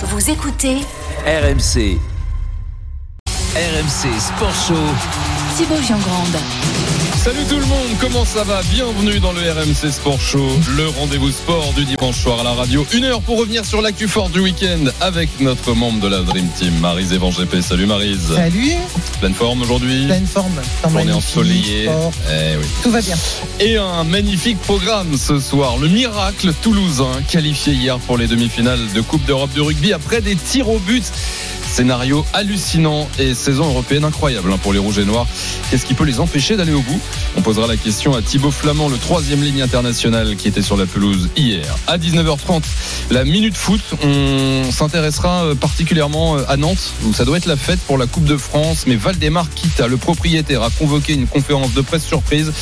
Vous écoutez RMC. RMC Sport Show. Thibaut Giangrande. Salut tout le monde, comment ça va? Bienvenue dans le RMC Sport Show, le rendez-vous sport du dimanche soir à la radio. Une heure pour revenir sur l'actu fort du week-end avec notre membre de la Dream Team, Marise Evan GP. Salut Marise. Salut, Pleine forme aujourd'hui? Pleine forme. Journée ensoleillée. Eh oui. Tout va bien. Et un magnifique programme ce soir. Le miracle toulousain qualifié hier pour les demi-finales de Coupe d'Europe de rugby après des tirs au but. Scénario hallucinant et saison européenne incroyable hein, pour les Rouges et Noirs. Qu'est-ce qui peut les empêcher d'aller au bout? On posera la question à Thibaut Flamand, le troisième ligne international qui était sur la pelouse hier. À 19h30, la Minute Foot. On s'intéressera euh, particulièrement euh, à Nantes, où ça doit être la fête pour la Coupe de France. Mais Valdemar Kita, le propriétaire, a convoqué une conférence de presse surprise.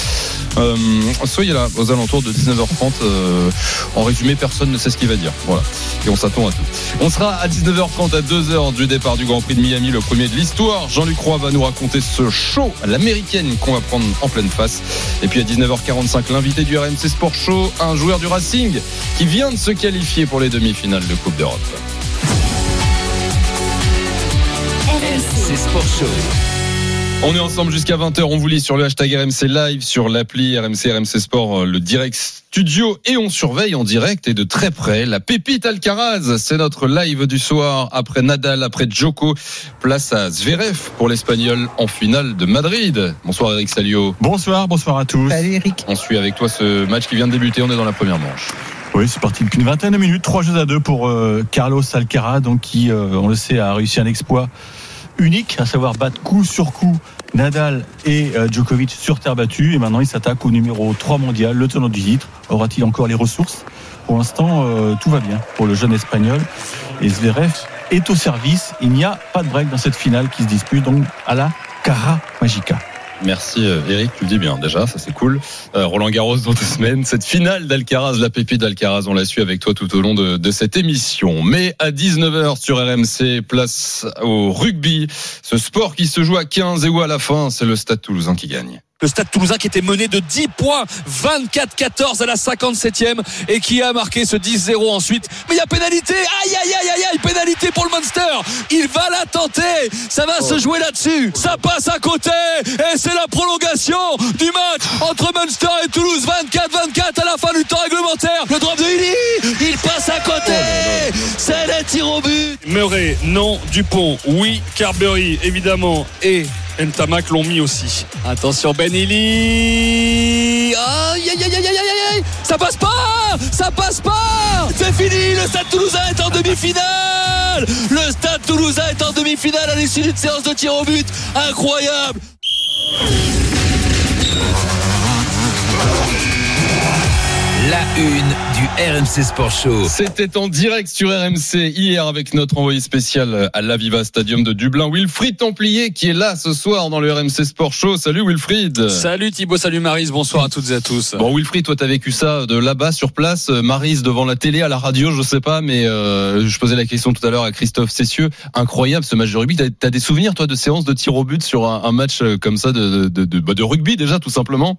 Euh, soyez là aux alentours de 19h30. Euh, en résumé, personne ne sait ce qu'il va dire. Voilà. Et on s'attend à tout. On sera à 19h30 à 2h du départ du Grand Prix de Miami, le premier de l'histoire. Jean-Luc Roy va nous raconter ce show, à l'américaine, qu'on va prendre en pleine face. Et puis à 19h45, l'invité du RMC Sport Show, un joueur du Racing qui vient de se qualifier pour les demi-finales de Coupe d'Europe. RMC Sport Show. On est ensemble jusqu'à 20h. On vous lit sur le hashtag RMC Live, sur l'appli RMC, RMC Sport, euh, le direct studio. Et on surveille en direct et de très près la pépite Alcaraz. C'est notre live du soir après Nadal, après Djoko. Place à Zverev pour l'Espagnol en finale de Madrid. Bonsoir Eric Salio. Bonsoir, bonsoir à tous. Salut Eric. On suit avec toi ce match qui vient de débuter. On est dans la première manche. Oui, c'est parti depuis une vingtaine de minutes, trois jeux à deux pour euh, Carlos Alcaraz, donc qui, euh, on le sait, a réussi un exploit unique, à savoir battre coup sur coup Nadal et euh, Djokovic sur terre battue. Et maintenant, il s'attaque au numéro 3 mondial, le tenant du titre. Aura-t-il encore les ressources? Pour l'instant, euh, tout va bien pour le jeune espagnol. Et Zverev est au service. Il n'y a pas de break dans cette finale qui se dispute donc à la Cara Magica. Merci euh, Eric, tu le dis bien déjà, ça c'est cool. Euh, Roland Garros dans deux semaines, cette finale d'Alcaraz, la pépite d'Alcaraz, on l'a su avec toi tout au long de, de cette émission. Mais à 19h sur RMC, place au rugby, ce sport qui se joue à 15 et où à la fin c'est le Stade Toulousain qui gagne. Le Stade Toulousain qui était mené de 10 points, 24-14 à la 57e et qui a marqué ce 10-0 ensuite. Mais il y a pénalité, aïe aïe aïe aïe aïe, pénalité pour le Munster. Il va la tenter, ça va se jouer là-dessus. Ça passe à côté et c'est la prolongation du match entre Munster et Toulouse. 24-24 à la fin du temps réglementaire. Le drop de Illy, il passe à côté. C'est les tirs au but. Murray, non. Dupont, oui. Carberry, évidemment. Et Ntamak l'ont mis aussi. Attention Ben Illy Aïe aïe aïe aïe aïe aïe aïe. Ça passe pas Ça passe pas. C'est fini Le Stade Toulousain est en demi-finale. Le Stade Toulousain est en demi-finale à l'issue d'une séance de tir au but. Incroyable La une du RMC Sport Show. C'était en direct sur RMC hier avec notre envoyé spécial à l'Aviva Stadium de Dublin, Wilfried Templier, qui est là ce soir dans le RMC Sport Show. Salut Wilfried. Salut Thibaut, salut Marise, bonsoir à toutes et à tous. Bon Wilfried, toi t'as vécu ça de là-bas sur place, euh, Marise devant la télé, à la radio, je sais pas, mais euh, je posais la question tout à l'heure à Christophe Cessieux. Incroyable ce match de rugby. T'as as des souvenirs toi de séances de tir au but sur un, un match euh, comme ça de, de, de, bah, de rugby déjà tout simplement?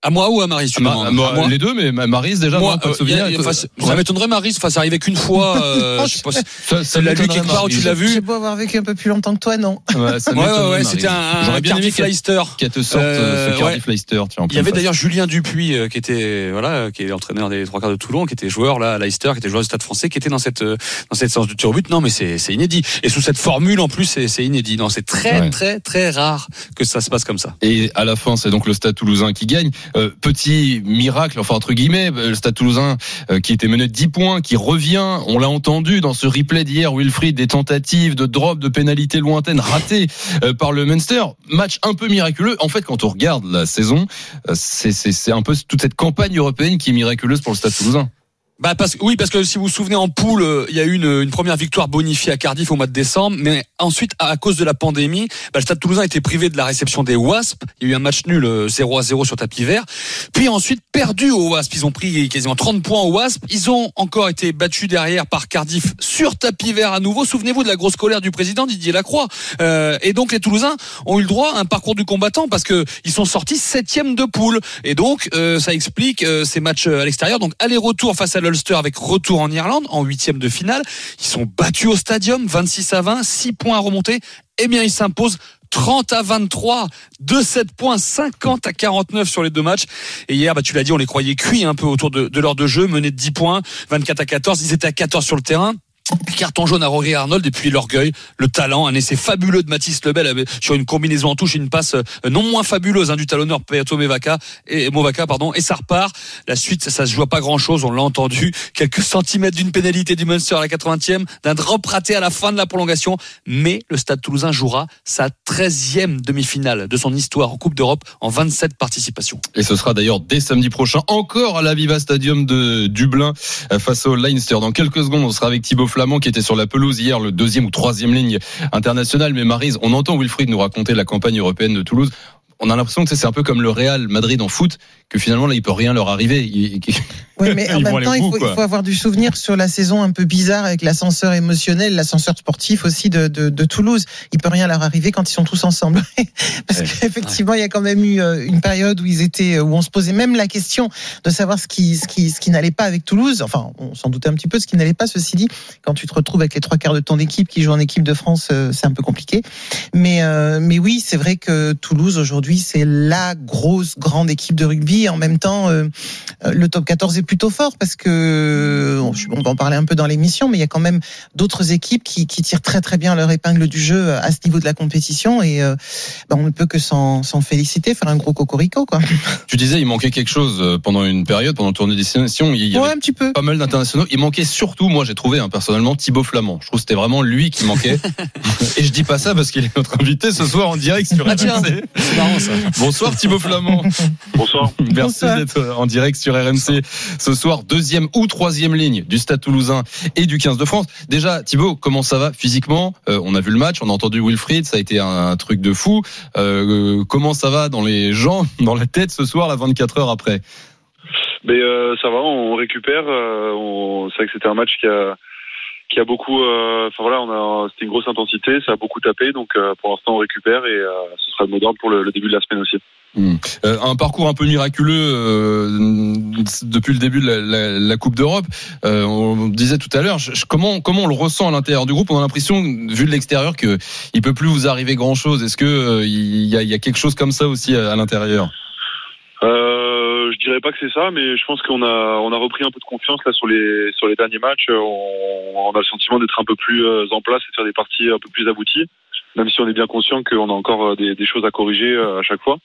À moi ou à Marise tu Ma- demandes moi, À moi Les deux, mais ma- Marise déjà, moi, moi, pas de euh, souvenir. y a- y a- face- ça m'étonnerait Marise, enfin, ça arrivait qu'une fois. euh, je sais pas Ça- ça quelque part ou tu l'as vu J'ai beau avoir vécu un peu plus longtemps que toi, non Ouais, ça Ouais, ouais, c'était un, J'aurais un bien aimé Leicester. qu'elle te sorte euh, Euh, ce Cardiff Leicester. tiens, en Il y avait d'ailleurs Julien Dupuis euh, qui était voilà qui est entraîneur des trois quarts de Toulon, qui était joueur là à Leicester, qui était joueur du Stade Français, qui était dans cette euh, dans cette séance de tir au but. Non, mais c'est c'est inédit. Et sous cette formule en plus, c'est c'est inédit. Non, c'est très très très rare que ça se passe comme ça. Et à la fin, c'est donc le Stade Toulousain qui gagne. Euh, petit miracle, enfin entre guillemets, euh, le Stade Toulousain euh, qui était mené de 10 points, qui revient. On l'a entendu dans ce replay d'hier, Wilfried, des tentatives de drop, de pénalités lointaines ratées euh, par le Munster. Match un peu miraculeux. En fait, quand on regarde la saison, euh, c'est un peu toute cette campagne européenne qui est miraculeuse pour le Stade Toulousain. Bah parce oui parce que si vous vous souvenez en poule euh, il y a eu une, une première victoire bonifiée à Cardiff au mois de décembre mais ensuite à cause de la pandémie bah, le Stade Toulousain a été privé de la réception des Wasps. Il y a eu un match nul euh, 0 à 0 sur tapis vert. Puis ensuite perdu aux Wasps. Ils ont pris quasiment 30 points aux Wasps. Ils ont encore été battus derrière par Cardiff sur tapis vert à nouveau. Souvenez-vous de la grosse colère du président Didier Lacroix. Euh, et donc les Toulousains ont eu le droit à un parcours du combattant parce que ils sont sortis septième de poule. Et donc euh, ça explique euh, ces matchs à l'extérieur. Donc aller-retour face à l'Ulster avec retour en Irlande en huitième de finale. Ils sont battus au stadium, 26 à 20, 6 points à remonter. Eh bien, ils s'imposent 30 à 23, de 7 points, 50 à 49 sur les deux matchs. Et hier, bah, tu l'as dit, on les croyait cuits un peu autour de, de l'heure de jeu, menés de 10 points, 24 à 14. Ils étaient à 14 sur le terrain. Carton jaune à Rory Arnold et puis l'orgueil, le talent, un essai fabuleux de Mathis Lebel sur une combinaison en touche, une passe euh, non moins fabuleuse hein, du talonneur Peato Movaca et Movaca et ça repart. La suite ça, ça se joue pas grand chose, on l'a entendu, quelques centimètres d'une pénalité du Munster à la 80e, d'un drop raté à la fin de la prolongation, mais le Stade Toulousain jouera sa 13e demi-finale de son histoire en Coupe d'Europe en 27 participations. Et ce sera d'ailleurs dès samedi prochain, encore à la Viva Stadium de Dublin, euh, face au Leinster. Dans quelques secondes, on sera avec Thibaut Flamand, qui était sur la pelouse hier, le deuxième ou troisième ligne internationale. Mais Marise, on entend Wilfried nous raconter la campagne européenne de Toulouse. On a l'impression que c'est un peu comme le Real Madrid en foot, que finalement là, il peut rien leur arriver. Il- Oui, mais en même temps, il faut, avoir du souvenir sur la saison un peu bizarre avec l'ascenseur émotionnel, l'ascenseur sportif aussi de, de, de Toulouse. Il peut rien leur arriver quand ils sont tous ensemble. Parce Ouais. qu'effectivement, il y a quand même eu euh, une période où ils étaient, où on se posait même la question de savoir ce qui, ce qui, ce qui n'allait pas avec Toulouse. Enfin, on s'en doutait un petit peu ce qui n'allait pas. Ceci dit, quand tu te retrouves avec les trois quarts de ton équipe qui joue en équipe de France, euh, c'est un peu compliqué. Mais, euh, mais oui, c'est vrai que Toulouse aujourd'hui, c'est la grosse grande équipe de rugby. En même temps, euh, euh, le top 14 est plutôt fort parce que on on va en parler un peu dans l'émission, mais il y a quand même d'autres équipes qui, qui tirent très très bien leur épingle du jeu à ce niveau de la compétition et euh, ben, on ne peut que s'en féliciter, faire un gros cocorico quoi. Tu disais, il manquait quelque chose euh, pendant une période, pendant le tournée des destinations. Il y Ouais, avait un petit peu. pas mal d'internationaux. Il manquait surtout, moi j'ai trouvé hein, personnellement, Thibaut Flamand. Je trouve que c'était vraiment lui qui manquait. Et je dis pas ça parce qu'il est notre invité ce soir en direct sur Ah. C'est marrant ça. Bonsoir Thibaut Flamand. Bonsoir. Merci d'être en direct sur RMC ce soir, deuxième ou troisième ligne du Stade Toulousain et du 15 de France. Déjà, Thibaut, comment ça va physiquement? Euh, On a vu le match, on a entendu Wilfried, ça a été un, truc de fou. Euh, comment ça va dans les gens, dans la tête ce soir, là, 24 heures après? Mais euh, ça va, on récupère. euh, on... C'est vrai que c'était un match qui a qui a beaucoup. euh, Enfin voilà, on a c'était une grosse intensité, ça a beaucoup tapé. Donc euh, pour l'instant, on récupère et euh, ce sera le mot d'ordre pour le, le début de la semaine aussi. Euh, un parcours un peu miraculeux euh, depuis le début de la, Coupe d'Europe. Euh, on disait tout à l'heure, comment comment on le ressent à l'intérieur du groupe? On a l'impression, vu de l'extérieur, que il peut plus vous arriver grand chose. Est-ce que euh, il y, a, quelque chose comme ça aussi à, l'intérieur? Je dirais pas que c'est ça, mais je pense qu'on a on a repris un peu de confiance là sur les sur les derniers matchs. On, a le sentiment d'être un peu plus en place et de faire des parties un peu plus abouties, même si on est bien conscient qu'on a encore des, choses à corriger à chaque fois.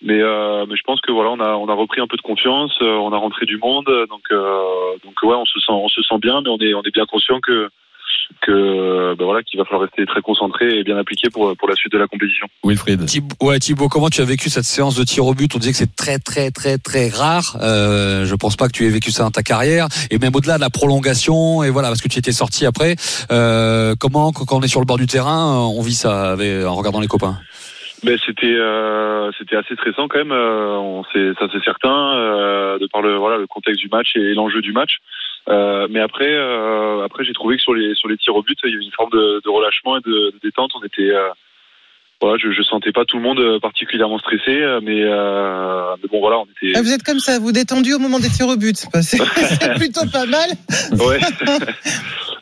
Mais euh, mais je pense que voilà, on a on a repris un peu de confiance, euh, on a rentré du monde, donc euh, donc ouais, on se sent on se sent bien, mais on est on est bien conscient que que ben voilà qu'il va falloir rester très concentré et bien appliqué pour pour la suite de la compétition. Wilfried Thibaut, ouais, Thibaut, comment tu as vécu cette séance de tir au but? On disait que c'est très, très, très, très rare. Euh, je pense pas que tu aies vécu ça dans ta carrière. Et même au-delà de la prolongation, et voilà, parce que tu étais sorti après. Euh, comment, quand on est sur le bord du terrain, on vit ça avec, en regardant les copains? Mais c'était euh, c'était assez stressant quand même. euh, on sait, ça c'est certain euh, de par le voilà le contexte du match et l'enjeu du match. Euh, mais après euh, après j'ai trouvé que sur les sur les tirs au but il y avait une forme de, de relâchement et de, de détente. On était euh, voilà je, je sentais pas tout le monde euh, particulièrement stressé, euh, mais, euh, mais bon voilà on était Ah, vous êtes comme ça, vous détendu au moment des tirs au but. C'est plutôt pas mal. ouais.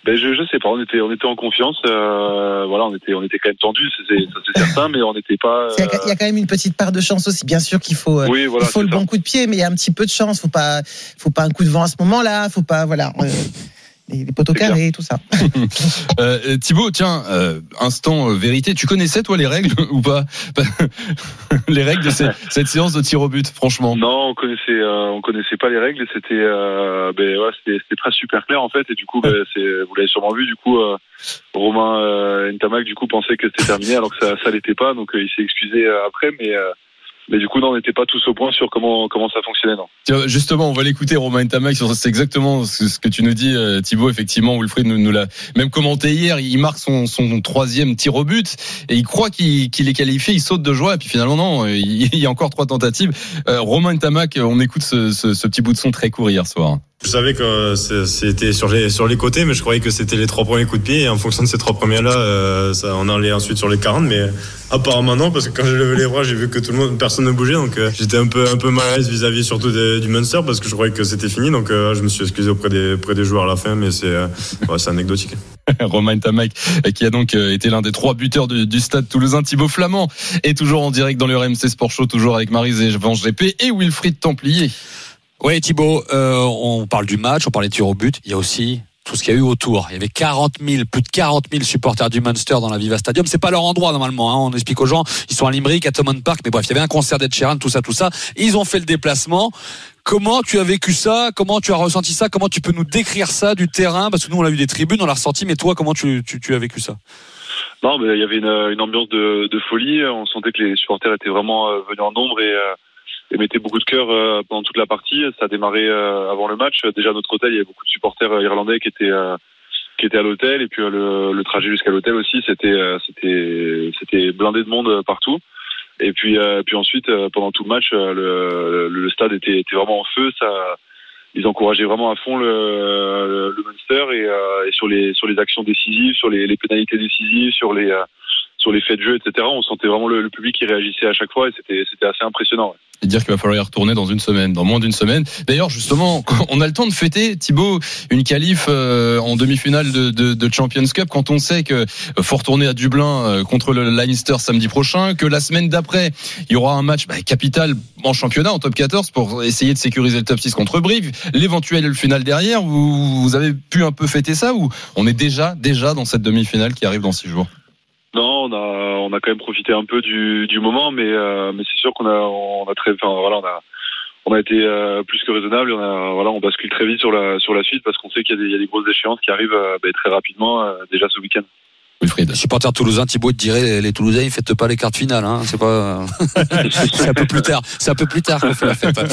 ben je je sais pas on était on était en confiance. euh, voilà on était on était quand même tendu c'est certain, mais on n'était pas. Il y, a, il y a quand même une petite part de chance aussi. Bien sûr qu'il faut, oui voilà il faut le ça. bon coup de pied, mais il y a un petit peu de chance. Faut pas, faut pas un coup de vent à ce moment-là. Faut pas, voilà, les, les poteaux carrés, tout ça. euh, Thibaut, tiens, euh, instant euh, vérité. Tu connaissais toi les règles ou pas Les règles de cette séance de tir au but, franchement. Non, on connaissait, euh, on connaissait pas les règles. et C'était, euh, ben ouais, c'était, pas super clair en fait. Et du coup, ben, c'est, vous l'avez sûrement vu. Du coup, euh, Romain euh, Ntamak du coup pensait que c'était terminé alors que ça, ça l'était pas. Donc euh, il s'est excusé euh, après, mais euh, mais du coup, non, on n'était pas tous au point sur comment comment ça fonctionnait. Non. Justement, on va l'écouter, Romain Tamac, c'est exactement ce que tu nous dis, euh, Thibaut. Effectivement, Wilfried nous, l'a même commenté hier. Il marque son, son troisième tir au but et il croit qu'il qu'il est qualifié. Il saute de joie et puis finalement non. Il, il y a encore trois tentatives. Euh, Romain Tamac, on écoute ce, ce, ce petit bout de son très court hier soir. Je savais que c'était sur les, sur les côtés, mais je croyais que c'était les trois premiers coups de pied. Et en fonction de ces trois premiers-là, euh, ça, on allait ensuite sur les 40. Mais apparemment non, parce que quand j'ai levé les bras, j'ai vu que tout le monde, personne ne bougeait. Donc euh, j'étais un peu, un peu mal à l'aise vis-à-vis surtout du Munster, parce que je croyais que c'était fini. Donc euh, je me suis excusé auprès des, auprès des joueurs à la fin, mais c'est c'est anecdotique. Romain Tamac, euh, qui a donc euh, été l'un des trois buteurs du, du stade toulousain. Thibaut Flamand est toujours en direct dans le RMC Sport Show, toujours avec Venge GP et Wilfried Templier. Oui, Thibaut, euh, on parle du match, on parle des tirs au but. Il y a aussi tout ce qu'il y a eu autour. Il y avait 40 000, plus de 40 000 supporters du Munster dans la Viva Stadium. C'est pas leur endroit normalement. Hein. On explique aux gens, ils sont à Limerick, à Thomond Park, mais bref, il y avait un concert d'Ed tout ça, tout ça. Ils ont fait le déplacement. Comment tu as vécu ça? Comment tu as ressenti ça? Comment tu peux nous décrire ça du terrain? Parce que nous, on l'a vu des tribunes, on l'a ressenti, mais toi, comment tu, as vécu ça? Non, mais il y avait une, ambiance de, de folie. On sentait que les supporters étaient vraiment euh, venus en nombre et, euh, et mettaient beaucoup de cœur euh, pendant toute la partie. Ça a démarré euh, avant le match. Déjà à notre hôtel, il y avait beaucoup de supporters euh, irlandais qui étaient qui étaient à l'hôtel et puis le, le trajet jusqu'à l'hôtel aussi, c'était c'était c'était blindé de monde partout. Et puis puis ensuite pendant tout le match, le, le, stade était, était vraiment en feu. Ça ils encourageaient vraiment à fond le, le Munster et, et sur les sur les actions décisives, sur les, les pénalités décisives, sur les sur les faits de jeu, etc. On sentait vraiment le, public qui réagissait à chaque fois et c'était assez impressionnant. Et dire qu'il va falloir y retourner dans une semaine, dans moins d'une semaine. D'ailleurs, justement, on a le temps de fêter, Thibaut, une qualif euh, en demi-finale de, de, de Champions Cup quand on sait que euh, faut retourner à Dublin euh, contre le Leinster samedi prochain, que la semaine d'après, il y aura un match bah, capital en championnat, en top 14, pour essayer de sécuriser le top 6 contre Brive, l'éventuel final derrière. Vous, vous avez pu un peu fêter ça ou on est déjà, déjà dans cette demi-finale qui arrive dans six jours? Non, on a on a quand même profité un peu du, du moment, mais euh, mais c'est sûr qu'on a on a très enfin voilà on a on a été euh, plus que raisonnable. On a voilà on bascule très vite sur la sur la suite parce qu'on sait qu'il y a des il y a des grosses échéances qui arrivent euh, bah, très rapidement déjà ce week-end. Wilfried. Les supporters toulousains, Thibaut te dirait, les, les Toulousains, ils fêtent pas les quarts de finale. Hein. C'est pas, c'est un peu plus tard. C'est un peu plus tard qu'on fait la fête.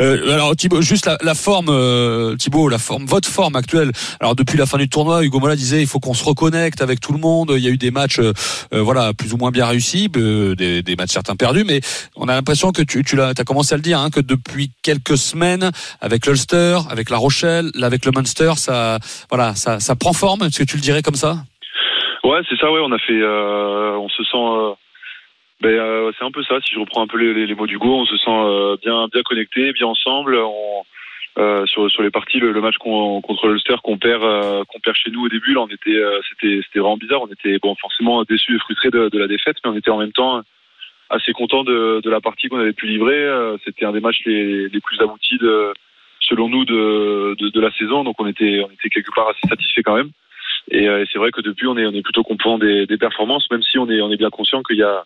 Euh, alors Thibaut, juste la, la forme, euh, Thibaut, la forme, votre forme actuelle. Alors depuis la fin du tournoi, Hugo Mola disait, il faut qu'on se reconnecte avec tout le monde. Il y a eu des matchs, euh, euh, voilà, plus ou moins bien réussis, euh, des, des matchs certains perdus, mais on a l'impression que tu, tu l'as, as commencé à le dire, hein, que depuis quelques semaines, avec l'Ulster, avec La Rochelle, avec le Munster, ça, voilà, ça, ça prend forme. Que tu le dirais comme ça? Ouais, c'est ça. Ouais, on a fait, euh, on se sent. euh, ben, euh, c'est un peu ça. Si je reprends un peu les, mots du go, on se sent bien, bien connecté, bien ensemble. Sur, les parties, le, match contre l'Ulster qu'on perd, qu'on perd chez nous au début, là, on était, c'était, vraiment bizarre. On était bon, forcément déçus et frustrés de, la défaite, mais on était en même temps assez contents de, la partie qu'on avait pu livrer. C'était un des matchs les, plus aboutis selon nous, de, de, de la saison. Donc on était, on était quelque part assez satisfait quand même. Et, euh, et c'est vrai que depuis, on est, on est plutôt content des, des performances, même si on est, on est bien conscient qu'il y a,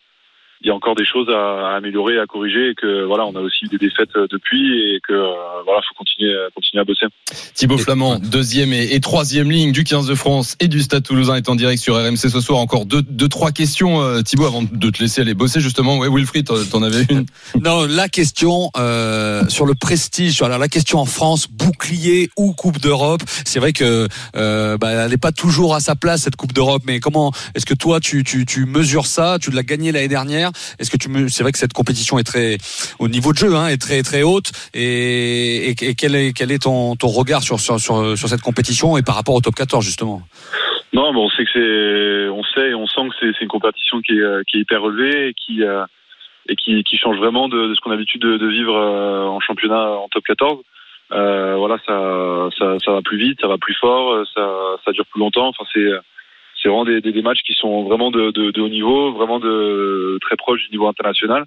il y a encore des choses à, à améliorer, à corriger, et que voilà, on a aussi eu des défaites euh, depuis, et que euh, voilà, faut continuer, continuer à bosser. Thibaut Flamand, deuxième et, et troisième ligne du 15 de France et du Stade Toulousain est en direct sur RMC ce soir. Encore deux, deux trois questions, euh, Thibaut, avant de te laisser aller bosser justement. Ouais, Wilfried, t'en avais une. Non, la question euh, sur le prestige, sur la, la question en France, bouclier ou Coupe d'Europe, c'est vrai que euh, bah, elle n'est pas toujours à sa place cette Coupe d'Europe. Mais comment est-ce que toi tu, tu, tu mesures ça? Tu l'as gagné l'année dernière? Est-ce que tu me, c'est vrai que cette compétition est très au niveau de jeu, hein, est très très haute. Et, quel est quel est ton, ton regard sur, sur sur cette compétition et par rapport au top 14 justement? Non, mais on sait que c'est, on sait, on sent que c'est, une compétition qui est, euh, qui est hyper relevée et qui, euh, et qui, qui change vraiment de, ce qu'on a l'habitude de, vivre euh, en championnat en top 14. Euh, voilà, ça, ça, ça va plus vite, ça va plus fort, ça, ça dure plus longtemps. Enfin, c'est, c'est vraiment des, des, des matchs qui sont vraiment de, de, de haut niveau, vraiment de très proche du niveau international.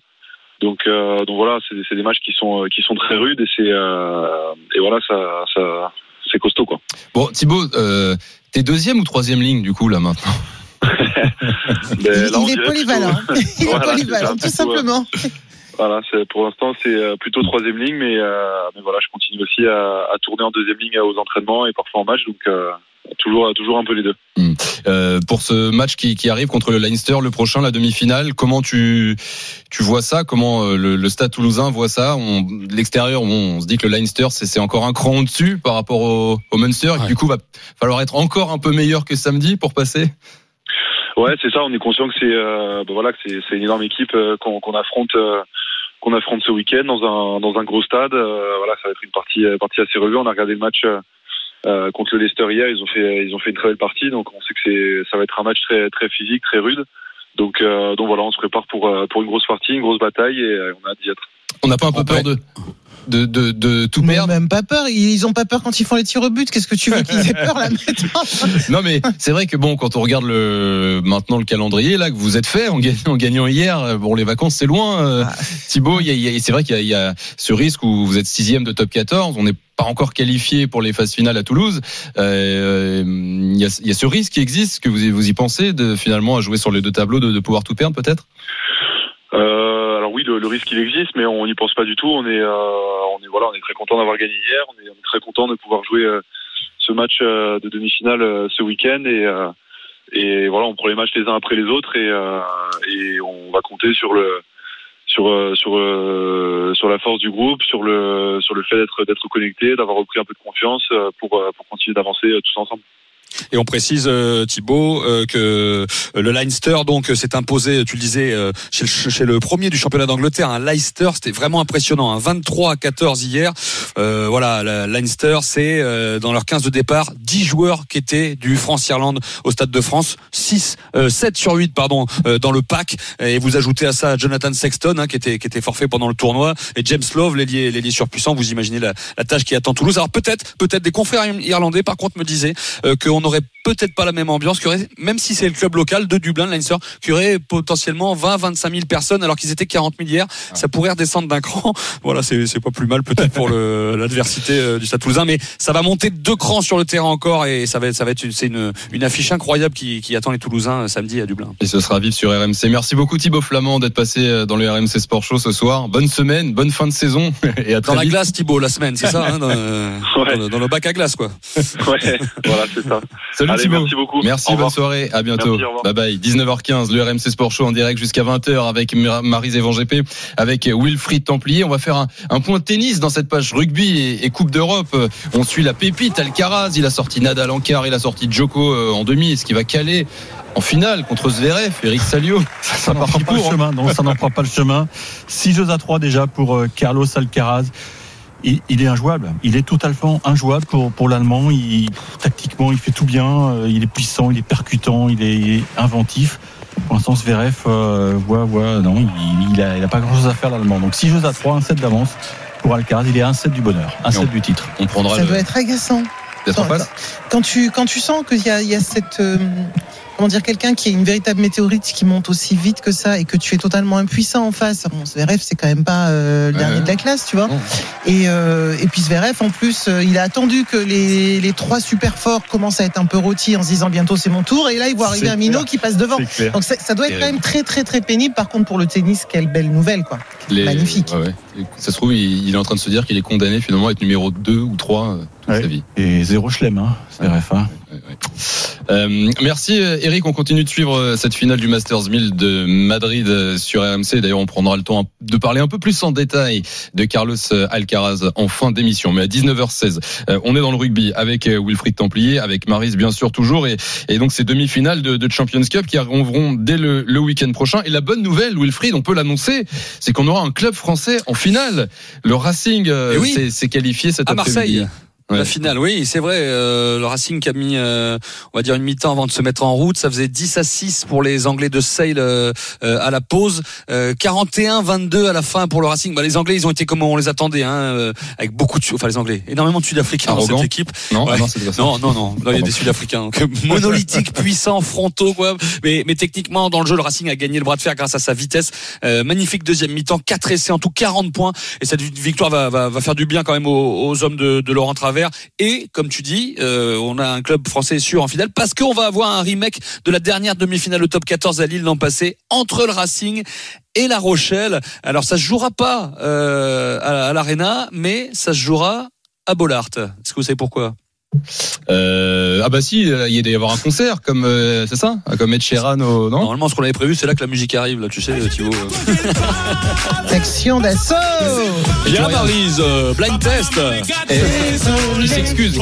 Donc, euh, donc voilà, c'est, des matchs qui sont, qui sont très rudes et c'est, euh, et voilà, ça, ça, c'est costaud quoi. Bon, Thibaut, euh, t'es deuxième ou troisième ligne du coup là maintenant Ben, Il, là, on il est polyvalent. plutôt, Il est Voilà, polyvalent, tout simplement. Voilà, pour l'instant c'est euh, plutôt troisième ligne, mais, euh, mais voilà, je continue aussi à, à tourner en deuxième ligne aux entraînements et parfois en match, donc euh, toujours toujours un peu les deux. Euh, pour ce match qui, qui arrive contre le Leinster, le prochain, la demi-finale. Comment tu tu vois ça? Comment le, le Stade Toulousain voit ça? On, de L'extérieur, on, on se dit que le Leinster c'est encore un cran au-dessus par rapport au, au Munster. Et du coup, va falloir être encore un peu meilleur que samedi pour passer? Ouais, c'est ça. On est conscient que c'est euh, ben voilà que c'est une énorme équipe euh, qu'on affronte euh, qu'on affronte ce week-end dans un dans un gros stade. Euh, voilà, ça va être une partie euh, partie assez relevée. On a regardé le match euh, contre le Leicester hier. Ils ont fait ils ont fait une très belle partie. Donc on sait que c'est ça va être un match très très physique, très rude. Donc euh, donc voilà, on se prépare pour pour une grosse partie, une grosse bataille et euh, on a hâte d'y être. On n'a pas un peu peur de, de, de, de tout Mais perdre même pas peur. Ils ont pas peur quand ils font les tirs au but. Qu'est-ce que tu veux qu'ils aient peur là maintenant Non mais c'est vrai que bon quand on regarde le maintenant le calendrier là que vous êtes fait en gagnant, en gagnant hier euh, bon les vacances c'est loin euh, Ah. Thibaut il y a- il y a- c'est vrai qu'il y, a- il y a ce risque où vous êtes sixième de top 14 on n'est pas encore qualifié pour les phases finales à Toulouse Euh, il y, a, il y a ce risque qui existe que vous y- vous y pensez de finalement à jouer sur les deux tableaux de, de pouvoir tout perdre peut-être? Euh, le, risque il existe, mais on n'y pense pas du tout. On est, euh, on est voilà, on est très content d'avoir gagné hier. On est, très content de pouvoir jouer euh, ce match euh, de demi-finale ce week-end et et voilà, on prend les matchs les uns après les autres et et on va compter sur le sur sur sur la force du groupe, sur le sur le fait d'être d'être connecté, d'avoir repris un peu de confiance pour pour continuer d'avancer tous ensemble. Et on précise euh, Thibaut euh, que le Leinster donc euh, s'est imposé, tu le disais, euh, chez, le, chez le premier du championnat d'Angleterre. Un Leicester, c'était vraiment impressionnant. Hein, 23 à 14 hier. Euh, voilà, le Leinster, c'est euh, dans leur 15 de départ 10 joueurs qui étaient du France-Irlande au Stade de France, 6, euh, 7 sur 8 pardon euh, dans le pack. Et vous ajoutez à ça Jonathan Sexton hein, qui était qui était forfait pendant le tournoi et James Love, l'ailier l'ailier surpuissant. Vous imaginez la, la tâche qui attend Toulouse. Alors peut-être peut-être des confrères irlandais par contre me disaient euh, qu'on n'aurait peut-être pas la même ambiance, qu'il y aurait, même si c'est le club local de Dublin, le Leinster, qu'il y aurait potentiellement 20, 25 000 personnes alors qu'ils étaient 40 000 hier. Ça pourrait redescendre d'un cran. Voilà, c'est pas plus mal peut-être pour l'adversité euh, du Stade Toulousain, mais ça va monter deux crans sur le terrain encore et ça va être, ça va être une, c'est une, une affiche incroyable qui, qui attend les Toulousains euh, samedi à Dublin. Et ce sera vif sur RMC. Merci beaucoup Thibaut Flamand d'être passé euh, dans le RMC Sport Show ce soir. Bonne semaine, bonne fin de saison et à Dans très la vite. glace, Thibaut, la semaine, c'est ça, hein, dans, Ouais. dans le, dans le bac à glace, quoi. Ouais, voilà, c'est ça. Salut Allez, Thibaut. merci beaucoup. Merci, Au bonne revoir. soirée, à bientôt. Merci, bye bye. 19h15, le RMC Sport Show en direct jusqu'à 20h avec Mar- Marise Evan GP, avec Wilfried Templier. On va faire un, un point tennis dans cette page rugby et, et Coupe d'Europe. On suit la pépite Alcaraz. Il a sorti Nadal en quart, il a sorti Djoko euh, en demi. Est-ce qu'il va caler en finale contre Zverev, Eric Salio? Ça n'en prend pas le hein. chemin. Non, ça n'en prend pas le chemin. 6 jeux à 3 déjà pour euh, Carlos Alcaraz. Il, il est injouable. Il est totalement injouable pour, pour l'Allemand. Il, tactiquement, il fait tout bien. Euh, Il est puissant, il est percutant, il est, il est inventif. Pour l'instant, Zverev, euh, voit, voit, non, il, il, a, il a pas grand chose à faire l'Allemand. Donc 6 jeux à 3, un 7 d'avance pour Alcaraz. Il est un 7 du bonheur, un Et on- 7 du titre. On prendra Ça le. doit être agaçant. Quand tu, quand tu sens qu'il y y a cette. euh, comment dire, quelqu'un qui est une véritable météorite qui monte aussi vite que ça et que tu es totalement impuissant en face. Bon, Zverev, c'est quand même pas euh, le dernier de la classe, tu vois. Et, euh, et puis Zverev, en plus, euh, il a attendu que les, les trois super forts commencent à être un peu rôtis en se disant bientôt c'est mon tour. Et là, il voit arriver un minot qui passe devant. Donc ça, ça doit être quand même très très très pénible. Par contre, pour le tennis, quelle belle nouvelle, quoi. Les- Magnifique. ouais. Ça se trouve, il il est en train de se dire qu'il est condamné finalement à être numéro 2 ou 3 euh, toute Ouais. sa vie. Et zéro chelem, hein, hein. Ouais. Euh, merci euh, Eric, on continue de suivre euh, cette finale du Masters 1000 de Madrid euh, sur RMC. D'ailleurs, on prendra le temps de parler un peu plus en détail de Carlos Alcaraz en fin d'émission. Mais à 19h16, euh, on est dans le rugby avec Wilfried Templier, avec Maris bien sûr toujours, et, et donc ces demi-finales de, de Champions Cup qui arriveront dès le, le week-end prochain. Et la bonne nouvelle, Wilfried, on peut l'annoncer, c'est qu'on aura un club français en finale. Le Racing Eh oui. s'est qualifié cet À après-midi. Ouais. La finale, oui, c'est vrai. euh, le Racing qui a mis, euh, on va dire, une mi-temps avant de se mettre en route. Ça faisait 10 à 6 pour les Anglais de Sale euh, euh, à la pause. Euh, 41-22 à la fin pour le Racing. Bah, les Anglais, ils ont été comme on les attendait, hein, euh, avec beaucoup de... Enfin, les Anglais, énormément de Sud-Africains dans cette équipe. Non, Ouais. ah non. Non, non, non. Il y a des Sud-Africains. Monolithiques, puissants, frontaux, quoi. Mais, mais techniquement, dans le jeu, le Racing a gagné le bras de fer grâce à sa vitesse. Euh, magnifique deuxième mi-temps, 4 essais en tout, 40 points. Et cette victoire va, va, va faire du bien quand même aux, aux hommes de, de Laurent Travers. Et, comme tu dis, euh, on a un club français sûr en finale parce qu'on va avoir un remake de la dernière demi-finale au top 14 à Lille l'an passé entre le Racing et la Rochelle. Alors, ça se jouera pas euh, à, à l'Arena, mais ça se jouera à Bollard. Est-ce que vous savez pourquoi? Euh, ah bah si, euh, il y a y avoir un concert comme euh, c'est ça, comme Ed Sheeran au non? Normalement, ce qu'on avait prévu, c'est là que la musique arrive, là, tu sais, Thibaut. Section d'assaut. Bien, Marise, euh, blind test. Eh, Il s'excuse.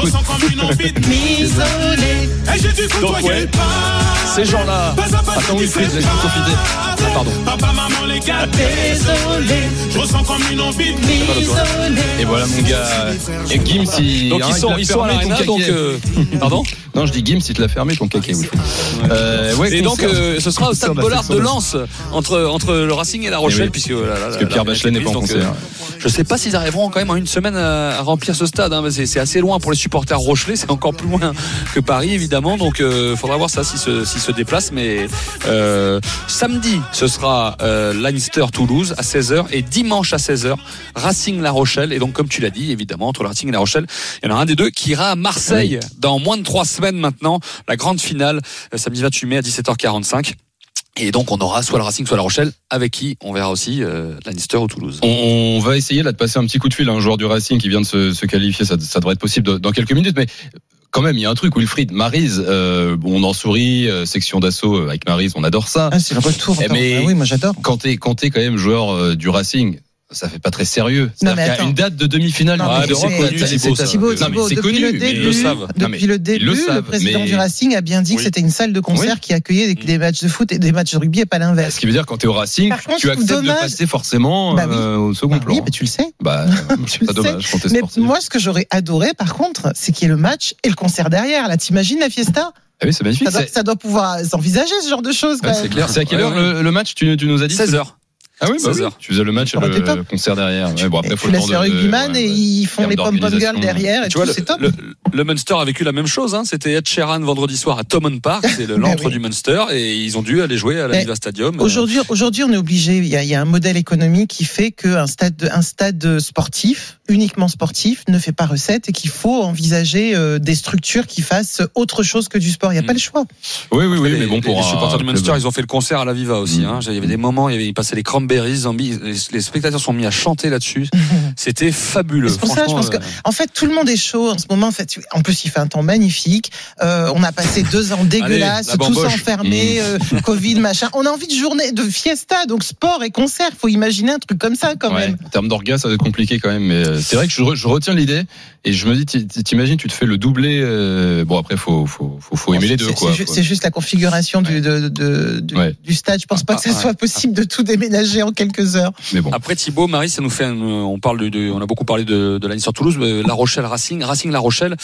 Donc, ouais. Ces gens-là. Attends, Wilfried, laisse-moi profiter. Ah, pardon. Papa, maman, les gars, désolé. Je ressens comme une envie de m'isoler. Et voilà, mon gars. Et Gims, il, Donc hein, ils il sont, ils sont à l'arena, donc euh, pardon? Non, je dis Gims, il te l'a fermé ton caquet, Wilfried. Euh, ouais, Et donc euh, ce sera au stade de la Bollard de Lens entre entre le Racing et la Rochelle, Eh oui. puisque euh, Parce que la- Pierre Bachelet n'est pas en concert. euh, Je sais pas s'ils arriveront quand même en une semaine à, à remplir ce stade. Hein, mais c'est assez loin pour les supporters rochelais, c'est encore plus loin que Paris évidemment. Donc il faudra voir ça s'ils se, s'ils se déplacent. Mais euh, samedi, ce sera euh, Leinster Toulouse à 16h et dimanche à 16h Racing La Rochelle. Et donc comme tu l'as dit, évidemment entre le Racing et La Rochelle, il y en a un des deux qui ira à Marseille dans moins de trois semaines maintenant. La grande finale euh, samedi 28 mai à 17h45. Et donc on aura soit le Racing, soit La Rochelle, avec qui on verra aussi euh, Leinster ou Toulouse. On, on va essayer là de passer un petit coup de fil à un joueur du Racing qui vient de se, se qualifier. Ça, ça devrait être possible dans quelques minutes, mais quand même, il y a un truc. Wilfried, Marise, euh, on en sourit, euh, section d'assaut euh, avec Marise, on adore ça. Ah, c'est le retour. Eh, mais- Ah oui, moi j'adore. Quand t'es quand quand même joueur euh, du Racing. Ça fait pas très sérieux. Non, C'est-à-dire mais qu'il y a une date de demi-finale Ah, d'Europe, c'est- connu, le mais début, ils le savent. Depuis le début, le président mais- du Racing a bien dit que c'était une salle de concert qui accueillait des, des matchs de foot et des matchs de rugby et pas l'inverse. Ce qui veut dire quand t'es au Racing, Par contre, tu acceptes dommage- de passer forcément Bah oui. euh, au second Bah plan. oui, mais tu le sais. Bah, Tu c'est le pas dommage quand Mais moi, ce que j'aurais adoré, par contre, c'est qu'il y ait le match et le concert derrière. Là, t'imagines la fiesta? Ah oui, c'est magnifique. ça doit, c'est- ça doit pouvoir s'envisager ce genre de choses. Ouais, c'est clair. C'est à quelle Ouais, heure ouais. le, le match tu, tu nous as dit 16h. Ah oui, bah 16 oui. Tu faisais le match et aurait été le top. concert derrière. Ouais, bon, après, faut tu le laisses de- rugbyman ouais, et ouais. ils font les pom pom girls derrière et Tu vois, le, c'est top. le, le Munster a vécu la même chose. Hein. C'était Ed Sheeran vendredi soir à Thomond Park, c'est le- l'antre oui. du Munster, et ils ont dû aller jouer à la Mais Viva Stadium. Aujourd'hui, aujourd'hui, on est obligé. Il y, a, il y a un modèle économique qui fait qu'un stade, de- un stade sportif, uniquement sportif, ne fait pas recette et qu'il faut envisager euh, des structures qui fassent autre chose que du sport. Il n'y a Mm. pas le choix. Oui, oui, oui, les, mais bon, les- pour les un supporters du Munster, ils ont fait le concert à la Viva aussi. Mm. Hein. Il y avait des moments, il y avait, ils passaient les cranberries, zombies, les, les spectateurs sont mis à chanter là-dessus. C'était fabuleux. C'est pour ça, je pense que, euh, en fait, tout le monde est chaud en ce moment. En fait, en plus, il fait un temps magnifique. Euh, on a passé deux ans dégueulasses, la tous enfermés, euh, Covid, machin. On a envie de journée, de fiesta, donc sport et concert. Faut imaginer un truc comme ça, quand Ouais, même. en termes d'orgas, ça va être compliqué quand même. Mais euh, c'est vrai que je, re- je retiens l'idée et je me dis, ti- ti- t'imagines, tu te fais le doublé. euh, bon, après, faut, faut, faut, faut aimer les deux, C'est- quoi. C'est juste la configuration du, de, de- du, Ouais. du stade. Je pense pas que ça Ah, soit possible de tout déménager en quelques heures. Mais bon. Après Thibaut, Marie, ça nous fait, un- on parle de, de- on a beaucoup parlé de, de la sur Toulouse, mais La Rochelle Racing, Racing La Rochelle,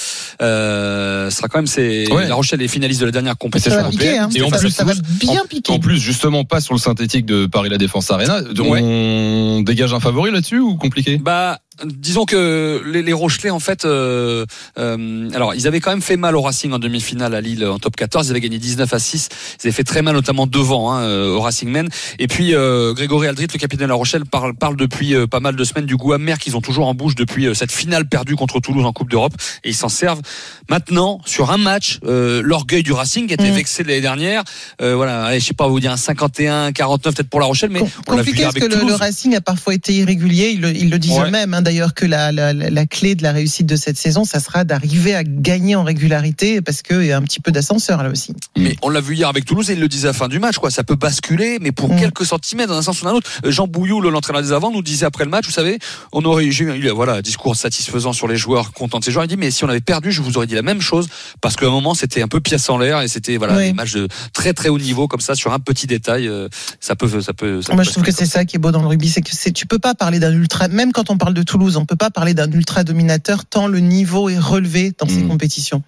euh, sera quand même c'est Ouais. La Rochelle est finaliste de la dernière Ça compétition va piquer, européenne. hein. Et en ça, plus, ça va bien en- piquer. En plus, justement, pas sur le synthétique de Paris La Défense Arena. On dégage un favori là-dessus ou compliqué? Bah, disons que les, les Rochelais, en fait, euh, euh, alors ils avaient quand même fait mal au Racing en demi-finale à Lille en top 14. Ils avaient gagné 19 à 6. Ils avaient fait très mal, notamment devant hein, euh, au Racing Men. Et puis euh, Grégory Aldrit, le capitaine de La Rochelle, parle, parle depuis euh, pas mal de semaines du goût amer qu'ils ont toujours en bouche depuis euh, cette finale perdue contre Toulouse en Coupe d'Europe. Et ils s'en servent maintenant sur un match. euh, L'orgueil du Racing qui était Mm. vexé l'année dernière. Euh, voilà, allez, je sais pas vous dire un 51, 49 peut-être pour La Rochelle, mais Com- on l'a vu que le. Racing a parfois été irrégulier. Ils le, ils le disent Ouais. eux-mêmes, hein, d'ailleurs, que la, la, clé de la réussite de cette saison, ça sera d'arriver à gagner en régularité parce qu'il y a un petit peu d'ascenseur là aussi. Mais on l'a vu hier avec Toulouse et il le disait à la fin du match, quoi. Ça peut basculer, mais pour Mm. quelques centimètres dans un sens ou dans un autre. Euh, Jean Bouillou, le- l'entraîneur des avants, nous disait après le match, vous savez, on aurait eu, voilà, un discours satisfaisant sur les joueurs, content de ces joueurs. Il dit, mais si on avait perdu, je vous aurais dit la même chose, parce qu'à un moment, c'était un peu pièce en l'air et c'était, voilà, Oui. des matchs de très très haut niveau, comme ça, sur un petit détail, euh, ça peut, ça peut, ça Moi, peut je trouve que c'est ça qui est beau dans le rugby, c'est que tu peux pas parler d'un ultra, même quand on parle de Toulouse, on peut pas parler d'un ultra dominateur tant le niveau est relevé dans ces Mm. compétitions.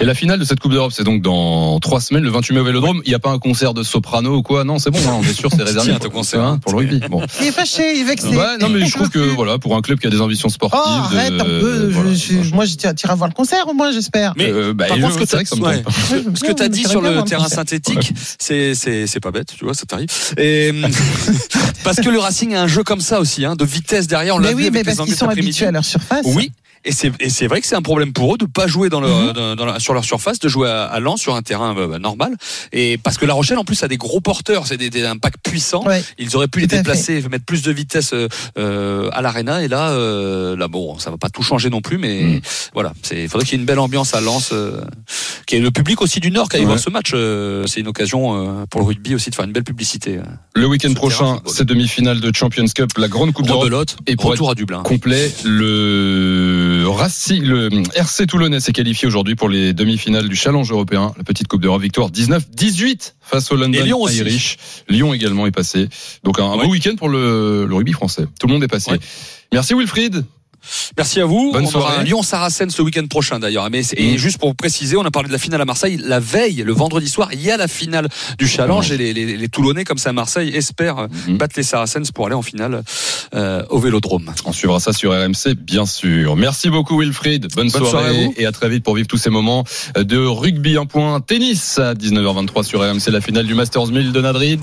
Et la finale de cette Coupe d'Europe, c'est donc dans trois semaines, le 28 mai au Vélodrome. Il n'y a pas un concert de soprano ou quoi? Non, c'est bon, hein, on est sûr, c'est réservé Tiens, pour, ton concert, hein, pour le rugby. Bon. Il est fâché, il est vexé. Ouais, non, mais je trouve que voilà, pour un club qui a des ambitions Oh, sportives, de- arrête un peu. voilà, je, je- moi, voir le concert au moins, j'espère. Mais, euh, bah, par je- contre, ce que tu as dit sur le terrain synthétique, c'est c'est c'est pas bête, tu vois, ça t'arrive. Et parce que le Racing a un jeu comme ça aussi, hein, de vitesse derrière. On l'a Mais vu avec parce qu'ils sont habitués à leur surface. Oui. Et c'est et c'est vrai que c'est un problème pour eux de pas jouer dans le Mhm. dans, la- sur leur surface, de jouer à, à Lens sur un terrain euh, normal. Et parce que La Rochelle en plus a des gros porteurs, c'est des, des un pack puissant. Ouais. Ils auraient pu les déplacer, mettre plus de vitesse euh, euh, à l'arena. Et là, euh, là bon, ça va pas tout changer non plus, mais Mhm. voilà, c'est il faudrait qu'il y ait une belle ambiance à Lens, euh, qui est le public aussi du Nord qui Ouais. voir ce match. euh, c'est une occasion euh, pour le rugby aussi de faire une belle publicité. Le week-end prochain, c'est demi-finale de Champions Cup, la grande Coupe d'Europe. Rebelote, Et pour retour à Dublin. complet. Le Racing, le RC Toulonnais s'est qualifié aujourd'hui pour les demi-finales du Challenge européen, la petite Coupe d'Europe, victoire 19-18 face au London Lyon. Irish. Lyon également est passé. Donc un, beau week-end pour le, le rugby français. Tout le monde est passé. Merci Wilfried. Merci à vous. Bonne on aura soirée. un Lyon-Saracens ce week-end prochain d'ailleurs. Mais c'est- et juste pour préciser, on a parlé de la finale à Marseille. La veille, le vendredi soir, il y a la finale du Challenge et les, les, les Toulonnais comme ça à Marseille espèrent Mhm. battre les Saracens pour aller en finale euh, au Vélodrome. On suivra ça sur RMC, bien sûr. Merci beaucoup Wilfried. Bonne, Bonne soirée à vous. et à très vite pour vivre tous ces moments de rugby. Un point tennis à 19h23 sur RMC, la finale du Masters 1000 de Madrid.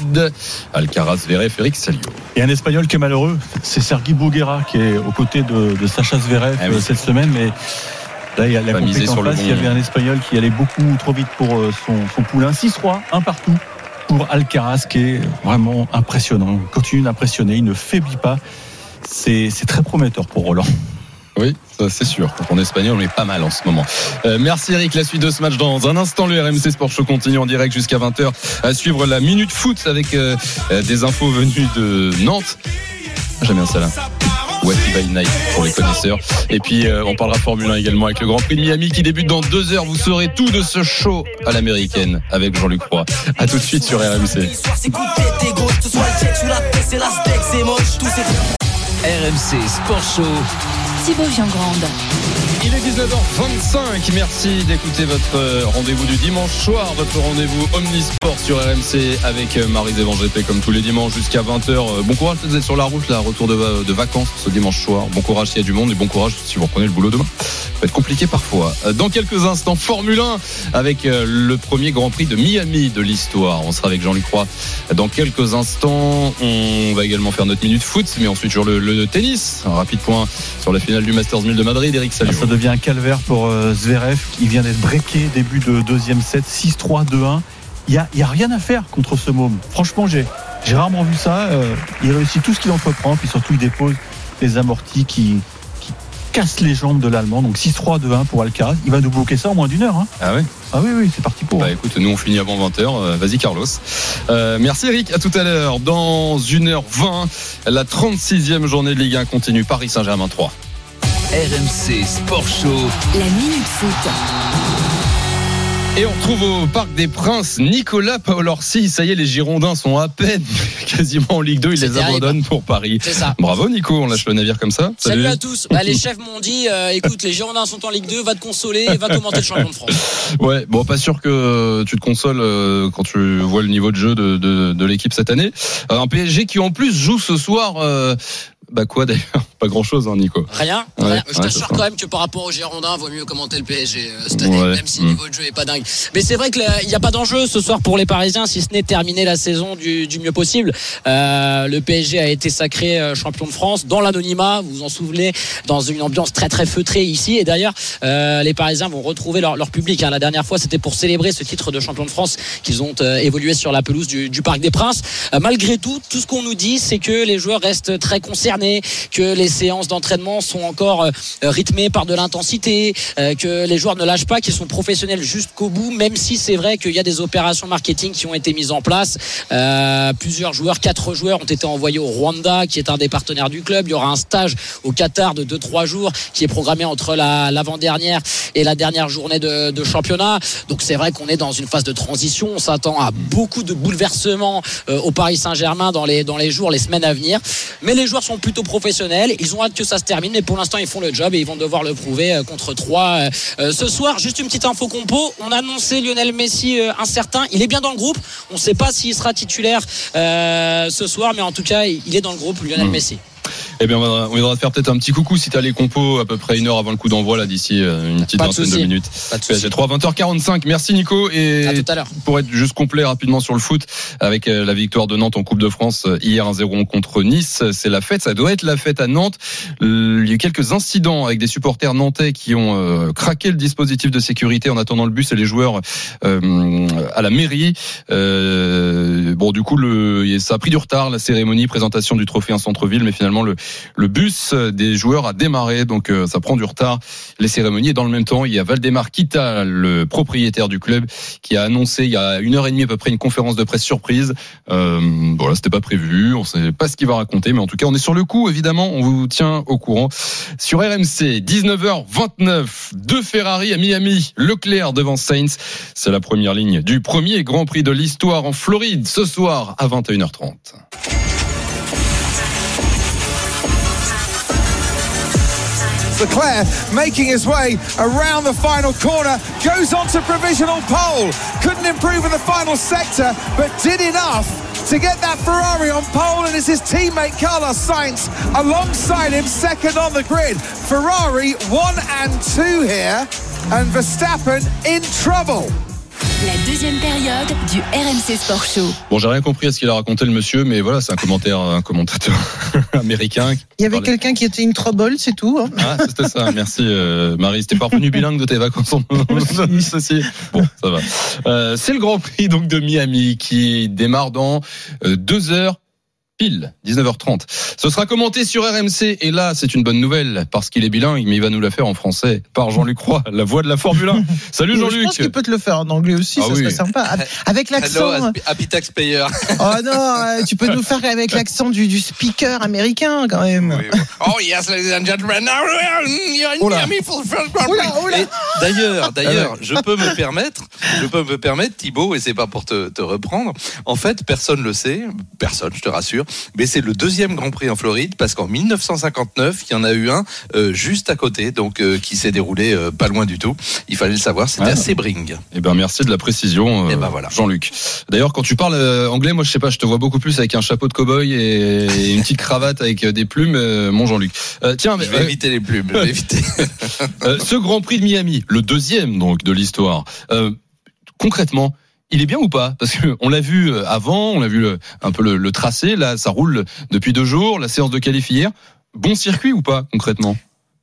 Alcaraz, Zverev, Eric Salio. Et un Espagnol qui est malheureux, c'est Sergi Boguera qui est aux côtés de, de Sacha Zverev Ah oui. euh, cette semaine. Mais là, il y a la compétition en bon. Il y avait un Espagnol qui allait beaucoup trop vite pour euh, son, son poulain. 6-3, un partout pour Alcaraz qui est vraiment impressionnant. Il continue d'impressionner, il ne faiblit pas. C'est très prometteur pour Roland. Oui, c'est sûr. Est espagnol, on est pas mal en ce moment. Euh, merci Eric. La suite de ce match dans un instant. Le RMC Sport Show continue en direct jusqu'à 20h à suivre la Minute Foot avec euh, des infos venues de Nantes. J'aime bien ça Wacky by Night pour les connaisseurs. Et puis euh, on parlera Formule 1 également avec le Grand Prix de Miami qui débute dans deux heures. Vous saurez tout de ce show à l'américaine avec Jean-Luc Roy. À tout de suite sur RMC. RMC Sport Show. Thibaut Giangrande. Il est 19h25. Merci d'écouter votre euh, rendez-vous du dimanche soir, votre rendez-vous Omnisport sur RMC avec euh, Marie Zévan GP comme tous les dimanches jusqu'à 20h. Euh, Bon courage, vous êtes sur la route, là, retour de, vacances ce dimanche soir. Bon courage s'il y a du monde et bon courage si vous reprenez le boulot demain. Ça va être compliqué parfois. Dans quelques instants, Formule 1 avec le premier Grand Prix de Miami de l'histoire. On sera avec Jean-Luc Roy dans quelques instants. On va également faire notre minute foot, mais ensuite sur le, tennis. Un rapide point sur la finale du Masters 1000 de Madrid. Eric Salio. Devient un calvaire pour euh, Zverev qui vient d'être breaké début de deuxième set 6-3 2-1. Il y a, y a rien à faire contre ce môme. Franchement, j'ai rarement vu ça. Euh, il réussit tout ce qu'il entreprend, puis surtout il dépose les amortis qui, cassent les jambes de l'Allemand. Donc 6-3 2-1 pour Alcaraz. Il va nous bloquer ça en moins d'une heure. hein. Ah ouais Ah oui, oui, c'est parti pour. Bah écoute, nous on finit avant 20h. Vas-y Carlos. Euh, merci Eric, à tout à l'heure. Dans 1h20, la 36e journée de Ligue 1 continue. Paris Saint-Germain 3. RMC Sport Show. La Minute Foot. Et on retrouve au Parc des Princes Nicolas Paolorsi. Ça y est, les Girondins sont à peine quasiment en Ligue 2. Ils les terrible. abandonnent pour Paris. C'est ça. Bravo Nico, on lâche le navire comme ça. Salut, à tous. Bah, les chefs m'ont dit euh, écoute, les Girondins sont en Ligue 2, va te consoler et va commenter le champion de France. Ouais, bon, pas sûr que tu te consoles euh, quand tu vois le niveau de jeu de, de, de l'équipe cette année. Euh, Un PSG qui en plus joue ce soir. Bah quoi d'ailleurs? Pas grand chose, hein, Nico. Rien, Ouais, rien. Je t'assure quand même que par rapport aux Girondins, vaut mieux commenter le PSG euh, cette année, Ouais. même si le niveau de jeu est pas dingue. Mais c'est vrai qu'il n'y a pas d'enjeu ce soir pour les Parisiens, si ce n'est terminer la saison du, du mieux possible. Euh, le PSG a été sacré euh, champion de France dans l'anonymat, vous vous en souvenez, dans une ambiance très très feutrée ici. Et d'ailleurs, euh, les Parisiens vont retrouver leur, leur public. hein. La dernière fois, c'était pour célébrer ce titre de champion de France qu'ils ont évolué sur la pelouse du, du Parc des Princes. Malgré tout, tout ce qu'on nous dit, c'est que les joueurs restent très que les séances d'entraînement sont encore euh, rythmées par de l'intensité, euh, que les joueurs ne lâchent pas, qu'ils sont professionnels jusqu'au bout, même si c'est vrai qu'il y a des opérations marketing qui ont été mises en place. Euh, plusieurs joueurs, quatre joueurs ont été envoyés au Rwanda, qui est un des partenaires du club. Il y aura un stage au Qatar de 2-3 jours qui est programmé entre la- l'avant-dernière et la dernière journée de, championnat. Donc c'est vrai qu'on est dans une phase de transition. On s'attend à beaucoup de bouleversements au Paris Saint-Germain dans les, dans les jours, les semaines à venir. Mais les joueurs sont plutôt professionnels. Ils ont hâte que ça se termine. Mais pour l'instant, ils font le job et ils vont devoir le prouver euh, contre 3 ce soir. Juste une petite info compo. On a annoncé Lionel Messi euh, incertain. Il est bien dans le groupe. On ne sait pas s'il sera titulaire euh, ce soir, mais en tout cas, il est dans le groupe, Lionel Mm. Messi. Eh bien, on te faire peut-être un petit coucou si t'as les compos à peu près une heure avant le coup d'envoi là d'ici euh, une petite Pas vingtaine de minutes. De souci. PSG 3 20h45. Merci Nico et À tout à l'heure. pour être juste complet rapidement sur le foot avec euh, la victoire de Nantes en Coupe de France euh, hier 1-0 contre Nice, c'est la fête, ça doit être la fête à Nantes. Il y a eu quelques incidents avec des supporters nantais qui ont craqué le dispositif de sécurité en attendant le bus et les joueurs euh, à la mairie. Euh, bon du coup le ça a pris du retard la cérémonie présentation du trophée en centre-ville mais finalement le, bus des joueurs a démarré, donc euh, ça prend du retard. Les cérémonies. Et dans le même temps, il y a Valdemar Kita, le propriétaire du club, qui a annoncé il y a une heure et demie à peu près une conférence de presse surprise. Euh, voilà, c'était pas prévu, on sait pas ce qu'il va raconter, mais en tout cas, on est sur le coup. Évidemment, on vous tient au courant. Sur RMC, 19h29, deux Ferrari à Miami, Leclerc devant Sainz. C'est la première ligne du premier Grand Prix de l'histoire en Floride ce soir à 21h30. Leclerc making his way around the final corner, goes on to provisional pole. Couldn't improve in the final sector, but did enough to get that Ferrari on pole, and it's his teammate Carlos Sainz alongside him, second on the grid. Ferrari one and two here, and Verstappen in trouble. La deuxième période du RMC Sport Show. Bon, j'ai rien compris à ce qu'il a raconté le monsieur, mais voilà, c'est un commentaire, un commentateur américain. Il y avait quelqu'un qui était une trouble, c'est tout. hein. Ah, c'était ça. Merci, euh, Marie. C'était pas revenu bilingue de tes vacances en associé. Bon, ça va. Euh, c'est le Grand Prix donc de Miami qui démarre dans euh, deux heures. Pile, 19h30. Ce sera commenté sur RMC et là, c'est une bonne nouvelle parce qu'il est bilingue, mais il va nous la faire en français par Jean-Luc Roy, la voix de la Formule 1. Salut Je Jean-Luc. pense qu'il peut te le faire en anglais aussi, Ah ça oui. serait sympa. Avec l'accent. Hello, Happy Taxpayer. Oh non, tu peux nous faire avec l'accent du, du speaker américain quand même. Oh yes, ladies and gentlemen, now you're in for the first D'ailleurs, d'ailleurs, je peux me permettre, je peux me permettre, Thibaut, et c'est pas pour te, te reprendre. En fait, personne le sait, personne, je te rassure, mais c'est le deuxième Grand Prix en Floride parce qu'en 1959, il y en a eu un euh, juste à côté, donc euh, qui s'est déroulé euh, pas loin du tout. Il fallait le savoir, c'était Ah. à Sebring. Eh ben merci de la précision, Eh ben voilà. Jean-Luc. D'ailleurs, quand tu parles anglais, moi je sais pas, je te vois beaucoup plus avec un chapeau de cow-boy et, et une petite cravate avec des plumes, mon Jean-Luc. Tiens, mais, Je vais éviter les plumes, je vais éviter. ce Grand Prix de Miami, le deuxième donc de l'histoire. concrètement. Il est bien ou pas? Parce qu'on l'a vu euh, avant, on a vu euh, un peu le, le tracé. Là, ça roule depuis deux jours. La séance de qualif hier. Bon circuit ou pas concrètement?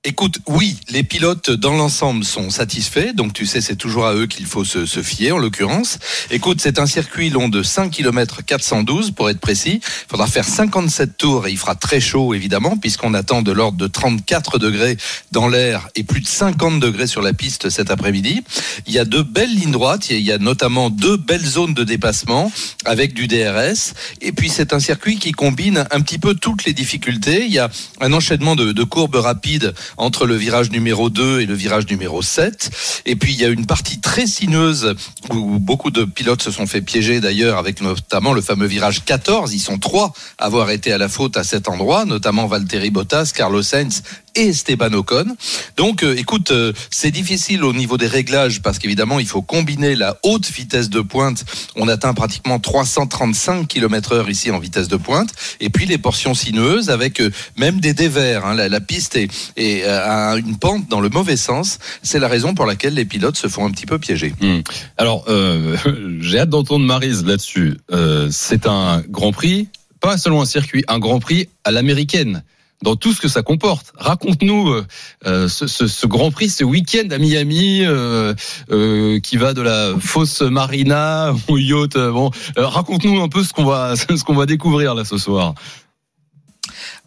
Écoute, oui, les pilotes dans l'ensemble sont satisfaits, donc tu sais, c'est toujours à eux qu'il faut se, se fier en l'occurrence. Écoute, c'est un circuit long de 5 km 412 pour être précis. Il faudra faire 57 tours et il fera très chaud évidemment, puisqu'on attend de l'ordre de 34 degrés dans l'air et plus de 50 degrés sur la piste cet après-midi. Il y a de belles lignes droites, il y a notamment deux belles zones de dépassement avec du DRS. Et puis c'est un circuit qui combine un petit peu toutes les difficultés. Il y a un enchaînement de, de courbes rapides entre le virage numéro 2 et le virage numéro 7. Et puis il y a une partie très sinueuse où beaucoup de pilotes se sont fait piéger d'ailleurs avec notamment le fameux virage 14. Ils sont trois à avoir été à la faute à cet endroit, notamment Valtteri Bottas, Carlos Sainz et Esteban Ocon. Donc, euh, écoute, euh, c'est difficile au niveau des réglages parce qu'évidemment, il faut combiner la haute vitesse de pointe. On atteint pratiquement 335 km heure ici en vitesse de pointe. Et puis les portions sinueuses avec euh, même des dévers. hein. La, piste est, est, euh, à une pente dans le mauvais sens. C'est la raison pour laquelle les pilotes se font un petit peu piéger. Hmm. Alors, euh, j'ai hâte d'entendre Marise là-dessus. Euh, c'est un Grand Prix, pas seulement un circuit, un Grand Prix à l'américaine. Dans tout ce que ça comporte. Raconte-nous euh, euh, ce, ce- ce Grand Prix, ce week-end à Miami, euh, euh, qui va de la fausse marina au yacht. euh, bon, euh, raconte-nous un peu ce qu'on va, ce qu'on va découvrir là ce soir.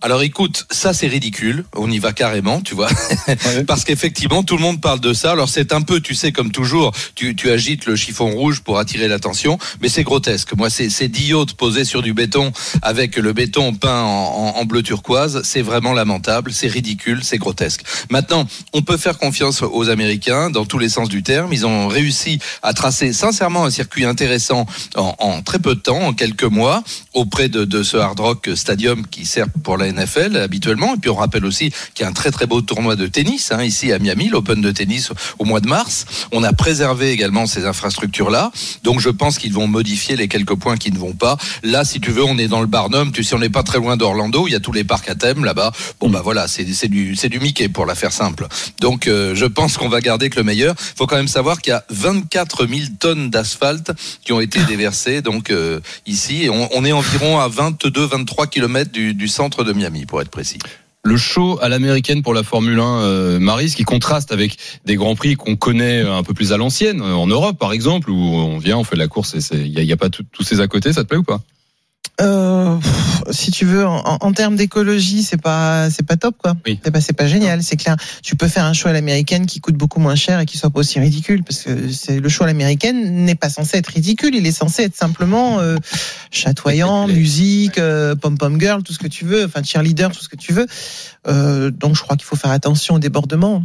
Alors écoute, ça c'est ridicule, on y va carrément, tu vois, parce qu'effectivement tout le monde parle de ça. Alors c'est un peu, tu sais, comme toujours, tu, tu agites le chiffon rouge pour attirer l'attention, mais c'est grotesque. Moi, c'est dix yachts posés sur du béton avec le béton peint en, en- en bleu turquoise, c'est vraiment lamentable, c'est ridicule, c'est grotesque. Maintenant, on peut faire confiance aux Américains dans tous les sens du terme. Ils ont réussi à tracer sincèrement un circuit intéressant en, en très peu de temps, en quelques mois, auprès de, de ce Hard Rock Stadium qui sert pour la NFL habituellement. Et puis on rappelle aussi qu'il y a un très très beau tournoi de tennis hein, ici à Miami, l'Open de tennis au mois de mars. On a préservé également ces infrastructures-là. Donc je pense qu'ils vont modifier les quelques points qui ne vont pas. Là, si tu veux, on est dans le Barnum. Tu sais, on n'est pas très loin d'Orlando. Il y a tous les parcs à thème là-bas. Bon bah voilà, c'est du du Mickey pour la faire simple. Donc euh, je pense qu'on va garder que le meilleur. Il faut quand même savoir qu'il y a 24 000 tonnes d'asphalte qui ont été déversées donc euh, ici on est environ à 22-23 km du, du centre de Miami pour être précis. Le show à l'américaine pour la Formule 1, euh, Marise, qui contraste avec des grands prix qu'on connaît un peu plus à l'ancienne, euh, en Europe par exemple, où on vient, on fait la course et il n'y a, pas tous ces à côté, ça te plaît ou pas? Euh, si tu veux, en, en termes d'écologie, c'est pas, c'est pas top, quoi. Oui. C'est pas, c'est pas génial, c'est clair. Tu peux faire un show à l'américaine qui coûte beaucoup moins cher et qui soit pas aussi ridicule, parce que c'est le show à l'américaine n'est pas censé être ridicule, il est censé être simplement euh, chatoyant, musique, euh, pom pom girl, tout ce que tu veux, enfin cheerleader, tout ce que tu veux. Euh, donc je crois qu'il faut faire attention au débordement.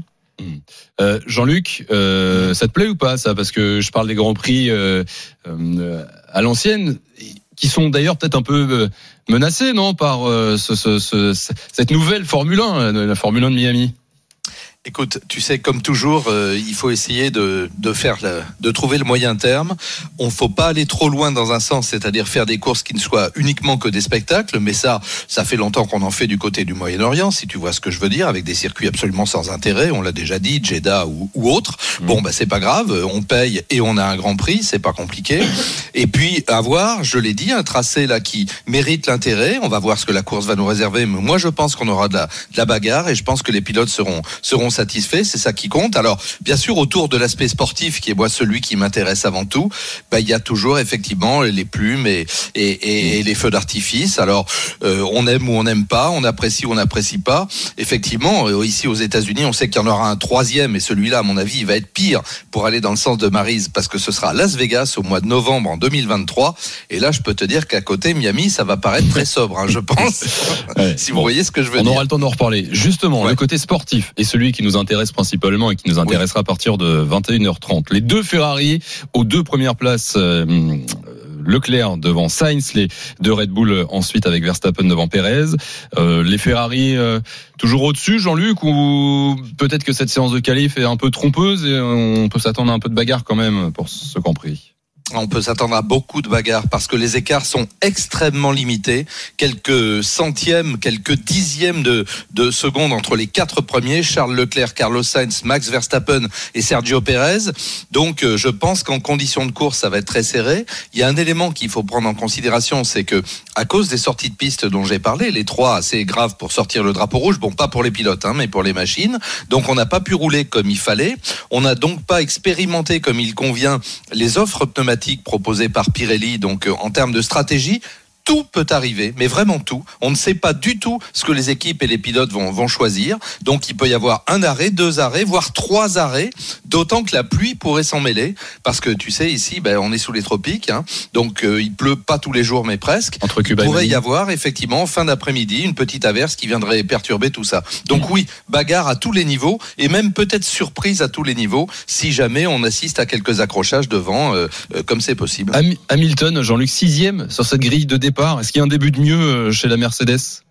Euh, Jean-Luc, euh, ça te plaît ou pas ça? Parce que je parle des grands prix euh, à l'ancienne, qui sont d'ailleurs peut-être un peu euh, menacés, non, par euh, ce, ce- ce- cette nouvelle Formule 1, euh, la Formule 1 de Miami. Écoute, tu sais, comme toujours, euh, il faut essayer de, de faire, le- de trouver le moyen terme. On faut pas aller trop loin dans un sens, c'est-à-dire faire des courses qui ne soient uniquement que des spectacles. Mais ça, ça fait longtemps qu'on en fait du côté du Moyen-Orient, si tu vois ce que je veux dire, avec des circuits absolument sans intérêt. On l'a déjà dit, Jeddah ou, ou autre. Bon, bah c'est pas grave, on paye et on a un grand prix, c'est pas compliqué. Et puis avoir, je l'ai dit, un tracé là qui mérite l'intérêt. On va voir ce que la course va nous réserver. Mais moi, je pense qu'on aura de la, de la bagarre et je pense que les pilotes seront seront satisfaits. C'est ça qui compte. Alors, bien sûr, autour de l'aspect sportif, qui est moi celui qui m'intéresse avant tout, bah, il y a toujours effectivement les plumes et, et, et- et les feux d'artifice. Alors, euh, on aime ou on n'aime pas, on apprécie ou on n'apprécie pas. Effectivement, euh, ici aux États-Unis, on sait qu'il y en aura un troisième et celui-là, à mon avis, il va être pire pour aller dans le sens de Marise parce que ce sera à Las Vegas au mois de novembre en 2023. Et là, je peux te dire qu'à côté, Miami, ça va paraître très sobre, hein, je pense. si vous voyez ce que je veux On dire. aura le temps d'en reparler. Justement, le côté sportif est celui qui nous intéresse principalement et qui nous intéressera à partir de 21h30. Les deux Ferrari aux deux premières places. euh, Leclerc devant Sainz, les deux Red Bull ensuite avec Verstappen devant Perez. Euh, les Ferrari euh, toujours au-dessus, Jean-Luc, ou peut-être que cette séance de qualif est un peu trompeuse et on peut s'attendre à un peu de bagarre quand même pour ce compris. On peut s'attendre à beaucoup de bagarres parce que les écarts sont extrêmement limités. Quelques centièmes, quelques dixièmes de, de secondes entre les quatre premiers, Charles Leclerc, Carlos Sainz, Max Verstappen et Sergio Perez. Donc euh, je pense qu'en conditions de course, ça va être très serré. Il y a un élément qu'il faut prendre en considération, c'est que à cause des sorties de piste dont j'ai parlé, les trois assez graves pour sortir le drapeau rouge, bon pas pour les pilotes, hein, mais pour les machines, donc on n'a pas pu rouler comme il fallait. On n'a donc pas expérimenté comme il convient les offres pneumatiques proposées par Pirelli. Donc euh, en termes de stratégie, tout peut arriver, mais vraiment tout. On ne sait pas du tout ce que les équipes et les pilotes vont, vont choisir. Donc il peut y avoir un arrêt, deux arrêts, voire trois arrêts, d'autant que la pluie pourrait s'en mêler. Parce que tu sais, ici, ben, on est sous les tropiques, hein. donc euh, il pleut pas tous les jours, mais presque. Entre il Cuba et pourrait y avoir effectivement, fin d'après-midi, une petite averse qui viendrait perturber tout ça. Donc oui, bagarre à tous les niveaux, et même peut-être surprise à tous les niveaux, si jamais on assiste à quelques accrochages devant, euh, euh, comme c'est possible. Ham- Hamilton, Jean-Luc sixième sur cette grille de départ. Est-ce qu'il y a un début de mieux euh, chez la Mercedes?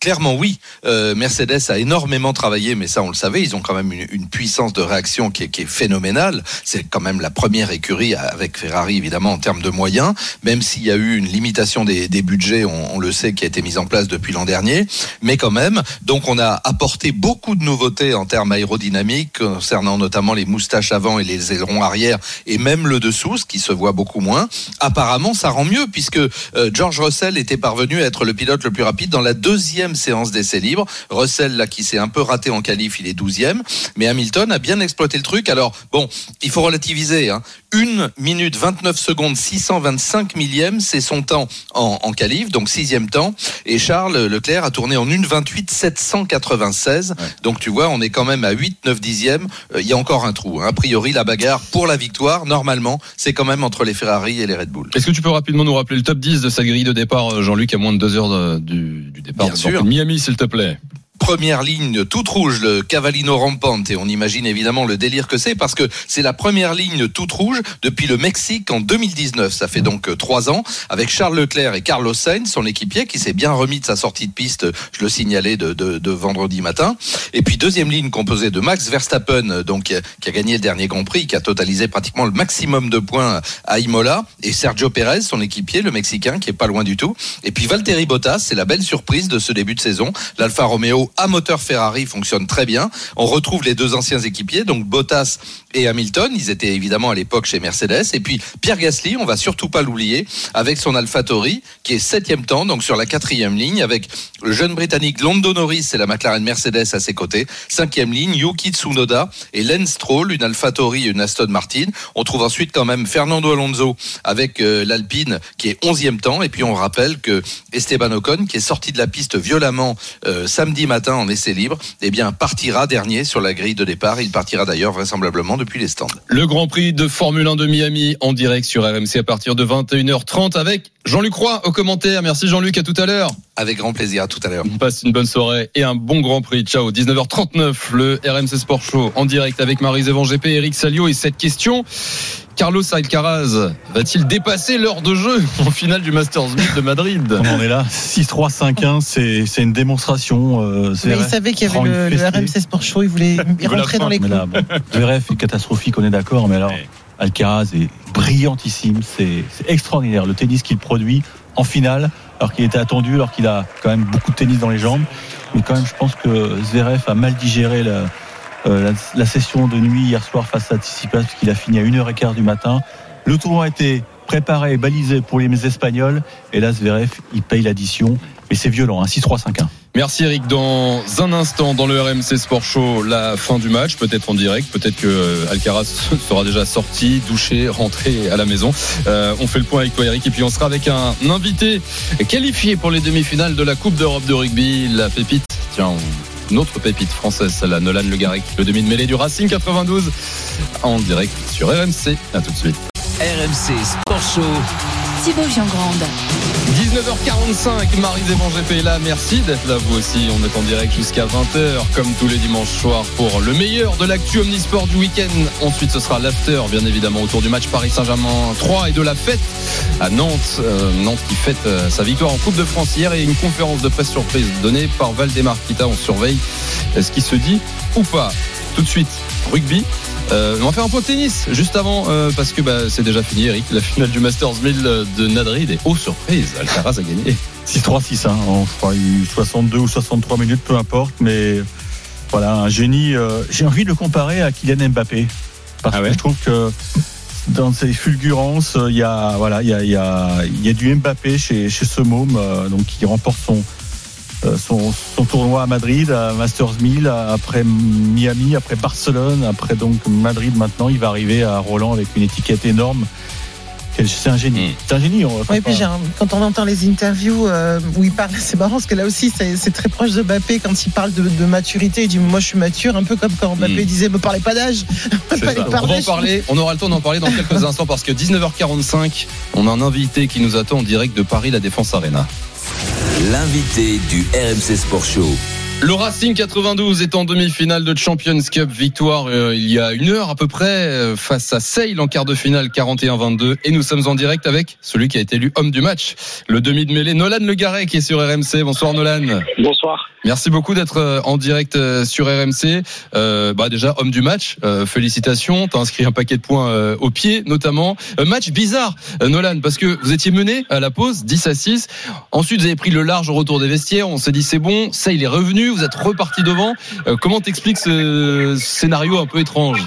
Clairement oui. Euh, Mercedes a énormément travaillé, mais ça on le savait, ils ont quand même une, puissance de réaction qui est, phénoménale. C'est quand même la première écurie avec Ferrari évidemment en termes de moyens, même s'il y a eu une limitation des, budgets, on, on le sait, qui a été mise en place depuis l'an dernier, mais quand même. Donc on a apporté beaucoup de nouveautés en termes aérodynamiques, concernant notamment les moustaches avant et les ailerons arrière, et même le dessous, ce qui se voit beaucoup moins. Apparemment ça rend mieux puisque euh, George Russell était parvenu à être le pilote le plus rapide dans la deuxième séance d'essai libre. Russell, là, qui s'est un peu raté en qualif, il est 12e. Mais Hamilton a bien exploité le truc. Alors, bon, il faut relativiser. Hein. 1 minute 29 secondes 625 millième, c'est son temps en, en qualif, donc sixième temps. Et Charles Leclerc a tourné en 1 28 796. Donc tu vois, on est quand même à 8 9 dixièmes. Euh, Il y a encore un trou. hein. A priori, la bagarre pour la victoire, normalement, c'est quand même entre les Ferrari et les Red Bull. Est-ce que tu peux rapidement nous rappeler le top 10 de sa grille de départ, euh, Jean-Luc, à moins de deux heures de- du, du départ? Bien sûr. Miami, s'il te plaît première ligne toute rouge, le Cavallino Rampante, et on imagine évidemment le délire que c'est parce que c'est la première ligne toute rouge depuis le Mexique en 2019. Ça fait donc euh, trois ans avec Charles Leclerc et Carlos Sainz, son équipier, qui s'est bien remis de sa sortie de piste, je le signalais, de, de, de vendredi matin. Et puis deuxième ligne composée de Max Verstappen, euh, donc qui a- gagné le dernier Grand Prix, qui a totalisé pratiquement le maximum de points à Imola, et Sergio Perez, son équipier, le Mexicain, qui est pas loin du tout. Et puis Valtteri Bottas, c'est la belle surprise de ce début de saison. L'Alfa Romeo à moteur Ferrari fonctionne très bien. On retrouve les deux anciens équipiers, donc Bottas et Hamilton. Ils étaient évidemment à l'époque chez Mercedes. Et puis Pierre Gasly, on va surtout pas l'oublier, avec son AlphaTauri, qui est septième temps, donc sur la quatrième ligne, avec le jeune britannique Lando Norris et la McLaren Mercedes à ses côtés. Cinquième ligne, Yuki Tsunoda et Lance Stroll, une AlphaTauri et une Aston Martin. On trouve ensuite quand même Fernando Alonso avec euh, l'Alpine, qui est onzième temps. Et puis on rappelle que Esteban Ocon, qui est sorti de la piste violemment euh, samedi matin en essai libre, eh bien partira dernier sur la grille de départ. Il partira d'ailleurs vraisemblablement depuis les stands. Le Grand Prix de Formule 1 de Miami en direct sur RMC à partir de 21h30 avec Jean-Luc Roy au commentaire. Merci Jean-Luc, à tout à l'heure. Avec grand plaisir, à tout à l'heure. On passe une bonne soirée et un bon Grand Prix. Ciao, 19h39, le RMC Sport Show en direct avec Marie-Zévan GP Eric Salio. Et cette question, Carlos Alcaraz va-t-il dépasser l'heure de jeu en finale du Masters 1000 de Madrid On en est là, 6-3, 5-1, c'est, c'est une démonstration. Euh, Mais il savait qu'il y avait le, le. RMC Sport Show, il voulait rentrer dans les là, bon, Zverev est catastrophique, on est d'accord, mais alors Alcaraz est brillantissime, c'est, c'est extraordinaire le tennis qu'il produit en finale, alors qu'il était attendu, alors qu'il a quand même beaucoup de tennis dans les jambes. Mais quand même, je pense que Zverev a mal digéré la, la, la session de nuit hier soir face à Tsitsipas, puisqu'il a fini à 1h15 du matin. Le tournoi a été préparé et balisé pour les Espagnols, et là Zverev, il paye l'addition, et c'est violent, hein, 6-3, 5-1. Merci Eric. Dans un instant, dans le RMC Sport Show, la fin du match, peut-être en direct, peut-être que euh, Alcaraz sera déjà sorti, douché, rentré à la maison. Euh, on fait le point avec toi Eric et puis on sera avec un invité qualifié pour les demi-finales de la Coupe d'Europe de rugby, la pépite. Tiens, autre pépite française, celle-là, Nolan Le Garec, le demi de mêlée du Racing 92 en direct sur RMC. À tout de suite. RMC Sport Show. Thibaut Giangrande. 19h45, Marie Zévan GP est là. Merci d'être là, vous aussi. On est en direct jusqu'à 20h, comme tous les dimanches soirs, pour le meilleur de l'actu Omnisport du week-end. Ensuite, ce sera l'after, bien évidemment, autour du match Paris Saint-Germain 3 et de la fête à Nantes. Euh, Nantes qui fête euh, sa victoire en Coupe de France hier et une conférence de presse surprise donnée par Valdemar Kita. On surveille euh, ce qui se dit ou pas. Tout de suite, rugby. Euh, on va faire un point de tennis juste avant euh, parce que bah, c'est déjà fini Eric la finale du Masters 1000 de Madrid et oh surprise Alcaraz a gagné 6-3, 6-1, on- je crois, il y a eu 62 ou 63 minutes, peu importe, mais voilà, un génie. euh, J'ai envie de le comparer à Kylian Mbappé, parce Ah ouais que je trouve que dans ses fulgurances, euh, il y a, voilà, il y a, il y a, y a du Mbappé chez, chez ce môme, euh, donc qui remporte son, son, son tournoi à Madrid, à Masters 1000, après Miami, après Barcelone, après donc Madrid maintenant, il va arriver à Roland avec une étiquette énorme. C'est un génie. Mm. C'est un génie. on va Oui, puis un- quand on entend les interviews euh, où il parle, c'est marrant parce que là aussi c'est très proche de Mbappé quand il parle de, de maturité. Il dit moi je suis mature, un peu comme quand Mbappé Mm. disait me parlez pas d'âge. On va en pardèches. parler. On aura le temps d'en parler dans quelques instants parce que 19h45, on a un invité qui nous attend en direct de Paris, la Défense Arena. L'invité du RMC Sport Show. Le Racing 92 est en demi-finale de Champions Cup. Victoire euh, il y a une heure à peu près euh, face à Sale en quart de finale 41-22. Et nous sommes en direct avec celui qui a été élu homme du match, le demi de mêlée Nolan Le Garret qui est sur RMC. Bonsoir Nolan. Bonsoir. Merci beaucoup d'être euh, en direct sur RMC. Euh, bah déjà homme du match, félicitations. T'as inscrit un paquet de points au pied notamment. Match bizarre, Nolan, parce que vous étiez mené à la pause 10 à 6. Ensuite vous avez pris le large au retour des vestiaires. On s'est dit c'est bon, il est revenu. Vous êtes reparti devant. Euh, comment t'expliques ce scénario un peu étrange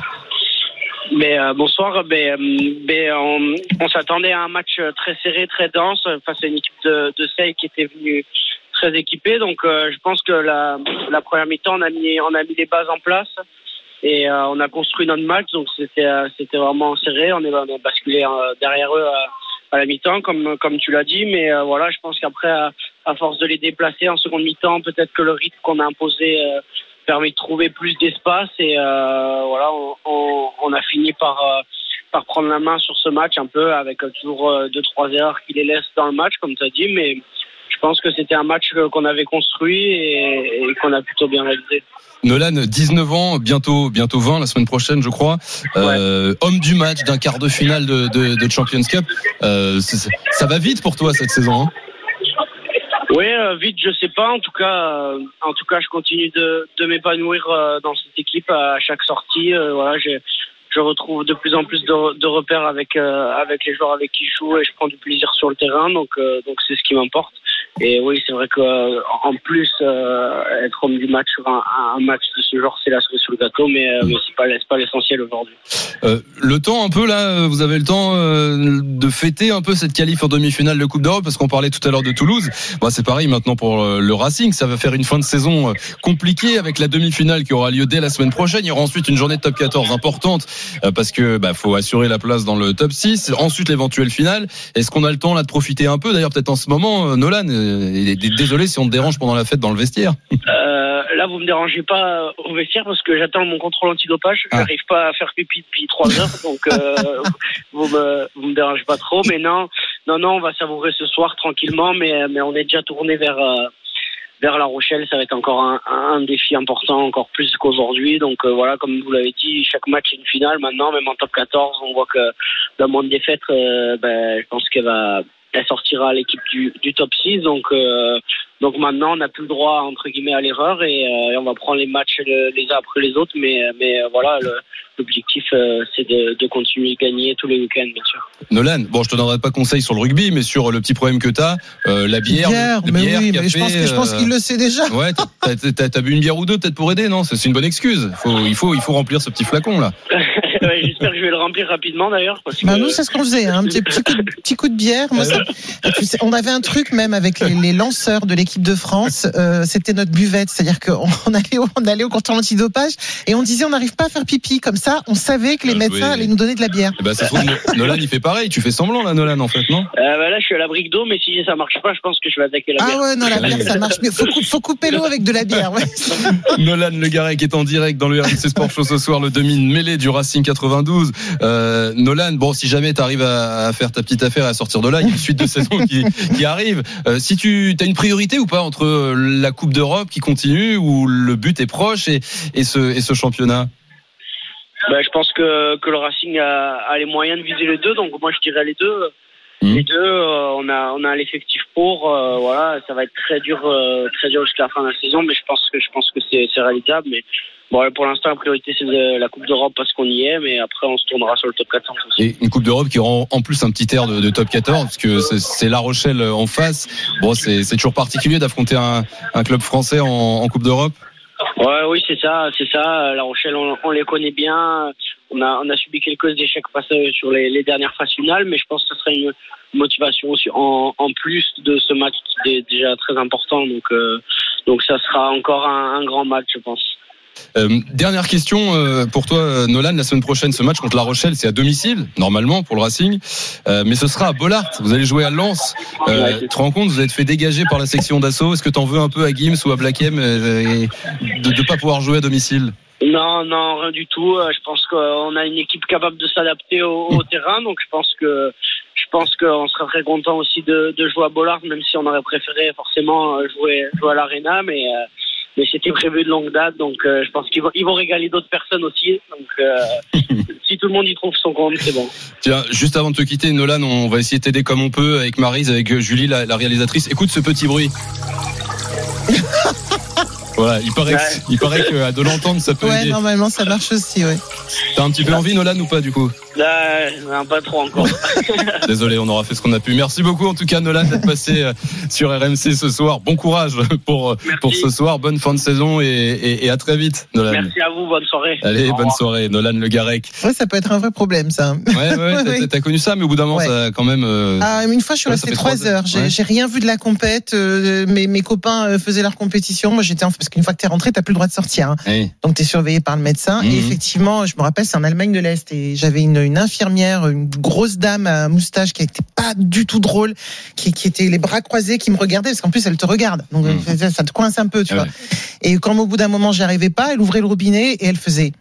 Mais euh, bonsoir. Ben, euh, ben, on, s'attendait à un match très serré, très dense face à une équipe de, de qui était venue très équipée. Donc, je pense que la, première mi-temps, on a mis, on les bases en place et on a construit notre match. Donc, c'était, vraiment serré. On est, basculé derrière eux à, la mi-temps, comme, comme tu l'as dit. Mais voilà, je pense qu'après, à, force de les déplacer en seconde mi-temps, peut-être que le rythme qu'on a imposé. euh, permet de trouver plus d'espace et euh, voilà on, on, on a fini par euh, par prendre la main sur ce match un peu avec toujours euh, deux trois erreurs qui les laissent dans le match comme tu as dit mais je pense que c'était un match qu'on avait construit et, et qu'on a plutôt bien réalisé. Nolan, 19 ans, bientôt, bientôt 20 la semaine prochaine, je crois. Euh, homme du match d'un quart de finale de, de, de Champions Cup. Euh, ça va vite pour toi cette saison. Hein? Oui, euh, vite, je sais pas. En tout cas, euh, en tout cas, je continue de, de m'épanouir euh, dans cette équipe à chaque sortie. Euh, voilà, je, je retrouve de plus en plus de, de repères avec euh, avec les joueurs avec qui je joue et je prends du plaisir sur le terrain. Donc, euh, donc c'est ce qui m'importe. Et oui, c'est vrai que euh, plus euh, être homme du match sur un, un match de ce genre, c'est la cerise sur le gâteau, mais, euh, mais c'est pas pas l'essentiel aujourd'hui. Euh, le temps un peu là, vous avez le temps euh, de fêter un peu cette qualif en demi-finale de Coupe d'Europe parce qu'on parlait tout à l'heure de Toulouse. Bah, c'est pareil maintenant pour euh, le Racing, ça va faire une fin de saison euh, compliquée avec la demi-finale qui aura lieu dès la semaine prochaine. Il y aura ensuite une journée de top 14 importante euh, parce que bah, faut assurer la place dans le top 6. Ensuite l'éventuelle finale. Est-ce qu'on a le temps là de profiter un peu? D'ailleurs peut-être en ce moment, euh, Nolan, euh, désolé si on te dérange pendant la fête dans le vestiaire. Euh, là, vous me dérangez pas euh, au vestiaire parce que j'attends mon contrôle antidopage. Ah. J'arrive pas à faire pipi depuis trois heures, donc euh, vous me vous me dérangez pas trop. Mais non, non, non, on va savourer ce soir tranquillement, mais mais on est déjà tourné vers euh, vers La Rochelle. Ça va être encore un, un défi important, encore plus qu'aujourd'hui. Donc euh, voilà, comme vous l'avez dit, chaque match est une finale. Maintenant, même en top 14, on voit que la moindre défaite, euh, ben, je pense qu'elle va elle sortira l'équipe du, du top 6. Donc, euh, donc maintenant, on n'a plus le droit, entre guillemets, à l'erreur et, euh, et on va prendre les matchs le- les uns après les autres. Mais, mais euh, voilà, l'objectif, euh, c'est de, de continuer à gagner tous les week-ends, bien sûr. Nolan, bon, je te donnerai pas conseil sur le rugby, mais sur le petit problème que t'as, euh, la bière, Bière, le mais bière, oui, mais café, je pense que- je pense euh, qu'il le sait déjà. Ouais, t'as- t'as bu une bière ou deux peut-être pour aider, non? C'est une bonne excuse. Faut, il faut, il faut remplir ce petit flacon là. Ouais, J'espère que je vais le remplir rapidement d'ailleurs. Bah nous c'est ce qu'on faisait, hein, un petit, petit coup de, petit coup de bière. Moi, ça- tu sais, on avait un truc même avec les, les lanceurs de l'équipe de France. euh, C'était notre buvette, c'est-à-dire qu'on on allait, au- on allait au contrôle antidopage et on disait on n'arrive pas à faire pipi comme ça. On savait que les Bien médecins allaient nous donner de la bière. Eh ben, ça se trouve, No- Nolan, il fait pareil. Tu fais semblant là, Nolan, en fait, non? Euh, bah là, je suis à la brique d'eau, mais si ça marche pas, je pense que je vais attaquer la bière. Ah ouais non la bière ça marche mieux. Faut, cou- faut couper l'eau avec de la bière. Ouais. Nolan Le Garec est en direct dans le RMC Sport Show ce soir, le demi mêlé du Racing 92. Euh, Nolan, bon, si jamais tu arrives à, à faire ta petite affaire et à sortir de là, il y a une suite de saison qui, qui arrive. Euh, si tu as une priorité ou pas entre euh, la Coupe d'Europe qui continue ou le but est proche et, et, ce, et ce championnat? Bah, je pense que, que le Racing a, a les moyens de viser les deux, donc moi je dirais les deux. Mhm. Les deux, euh, on a on a l'effectif pour, euh, voilà, ça va être très dur, euh, très dur jusqu'à la fin de la saison, mais je pense que je pense que c'est c'est réalisable. Mais bon, pour l'instant la priorité c'est la Coupe d'Europe parce qu'on y est, mais après on se tournera sur le top 14 aussi. Et une Coupe d'Europe qui rend en plus un petit air de, de top 14, parce que c'est- La Rochelle en face. Bon, c'est toujours particulier d'affronter un, un club français en, en Coupe d'Europe. Ouais, oui, c'est ça, c'est ça. La Rochelle, on, on les connaît bien. On a, on a subi quelques échecs sur les, les dernières phases finales, mais je pense que ce serait une motivation aussi en, en plus de ce match qui est déjà très important. Donc, euh, donc ça sera encore un, un grand match, je pense. Euh, dernière question euh, pour toi, euh, Nolan. La semaine prochaine, ce match contre La Rochelle, c'est à domicile, normalement, pour le Racing. Euh, mais ce sera à Bollard. Vous allez jouer à Lens. Euh, tu te rends compte, vous êtes fait dégager par la section d'assaut. Est-ce que t'en veux un peu à Gims ou à Blackem de ne pas pouvoir jouer à domicile? Non, non, rien du tout. Je pense qu'on a une équipe capable de s'adapter au, au terrain, donc je pense que je pense qu'on sera très content aussi de, de jouer à Bollard, même si on aurait préféré forcément jouer, jouer à l'Arena, mais euh, mais c'était prévu de longue date, donc euh, je pense qu'ils vont ils vont régaler d'autres personnes aussi. Donc euh, si tout le monde y trouve son compte, c'est bon. Tiens, juste avant de te quitter, Nolan, on va essayer de t'aider comme on peut avec Marise, avec Julie, la, la réalisatrice. Écoute ce petit bruit. voilà, il paraît, Ouais. il paraît que de l'entendre, ça peut Ouais aider. normalement ça marche aussi. Ouais. T'as un petit peu envie, Nolan, ou pas, du coup Là, non, pas trop encore. Désolé, on aura fait ce qu'on a pu. Merci beaucoup en tout cas Nolan d'être passé euh, sur RMC ce soir. Bon courage pour euh, pour ce soir. Bonne fin de saison et, et, et à très vite Nolan. Merci à vous, bonne soirée. Allez, Au bonne revoir. soirée Nolan Le Garec. Ouais, ça peut être un vrai problème ça. Ouais, ouais, t'as- Oui. t'as connu ça, mais au bout d'un moment, Ouais. ça a quand même. euh, Ah, une fois, je suis fait trois heures. J'ai Ouais. j'ai rien vu de la compète. euh, mes, mes copains euh, faisaient leur compétition. Moi, j'étais en... parce qu'une fois que t'es rentré, t'as plus le droit de sortir. hein. oui. Donc, t'es surveillé par le médecin. Mhm. Et effectivement, je me rappelle, c'est en Allemagne de l'Est. Et j'avais une, une infirmière, une grosse dame à moustache qui était pas du tout drôle, qui, qui était les bras croisés, qui me regardait, parce qu'en plus, elle te regarde. Donc, Mhm. ça, ça te coince un peu, tu Ah vois. ouais. Et quand au bout d'un moment, j'y arrivais pas, elle ouvrait le robinet et elle faisait.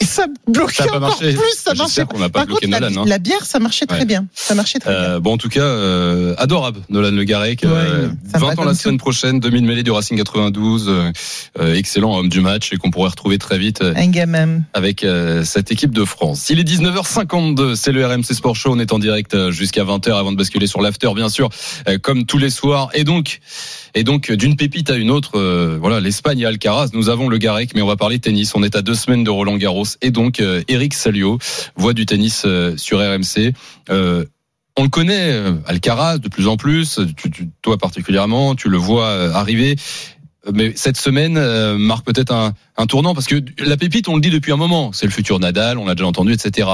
Et ça bloquait Ça encore marché. plus, ça marchait. qu'on n'a pas Par bloqué contre, la, hein. la bière, ça marchait très Ouais. bien. Ça marchait très bien. Euh, bon, en tout cas, euh, adorable, Nolan Le Garec. Euh, me 20 va ans la tout. semaine prochaine, 2000 mêlées du Racing 92. euh, euh, excellent homme du match et qu'on pourrait retrouver très vite euh, Un gamin. avec euh, cette équipe de France. Il est 19h52, c'est le RMC Sport Show. On est en direct euh, jusqu'à 20h avant de basculer sur l'after, bien sûr, euh, comme tous les soirs. Et donc, et donc d'une pépite à une autre, euh, voilà, l'Espagne et Alcaraz. Nous avons le Garec, mais on va parler tennis. On est à deux semaines de Roland Garros. Et donc, euh, Eric Salio, voix du tennis euh, sur RMC. Euh, on le connaît, euh, Alcaraz de plus en plus, tu, tu- toi particulièrement, tu le vois euh, arriver. Mais cette semaine euh, marque peut-être un, un tournant parce que la pépite, on le dit depuis un moment, c'est le futur Nadal, on l'a déjà entendu, etc.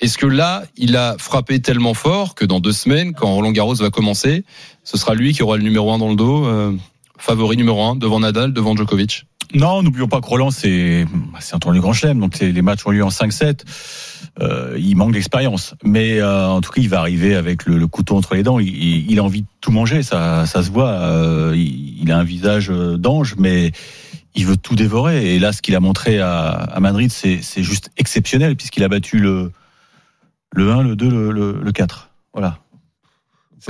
Est-ce que là, il a frappé tellement fort que dans deux semaines, quand Roland Garros va commencer, ce sera lui qui aura le numéro un dans le dos, euh, favori numéro un devant Nadal, devant Djokovic? Non, n'oublions pas que Roland, c'est c'est un tournoi du Grand Chelem, donc les matchs ont lieu en 5-7. Euh, il manque d'expérience, mais euh, en tout cas, il va arriver avec le, le couteau entre les dents. Il, il- a envie de tout manger, ça, ça se voit. Euh, il, a un visage euh, d'ange, mais il veut tout dévorer. Et là, ce qu'il a montré à, à Madrid, c'est juste exceptionnel, puisqu'il a battu le le 1, le 2, le, le, le 4. Voilà.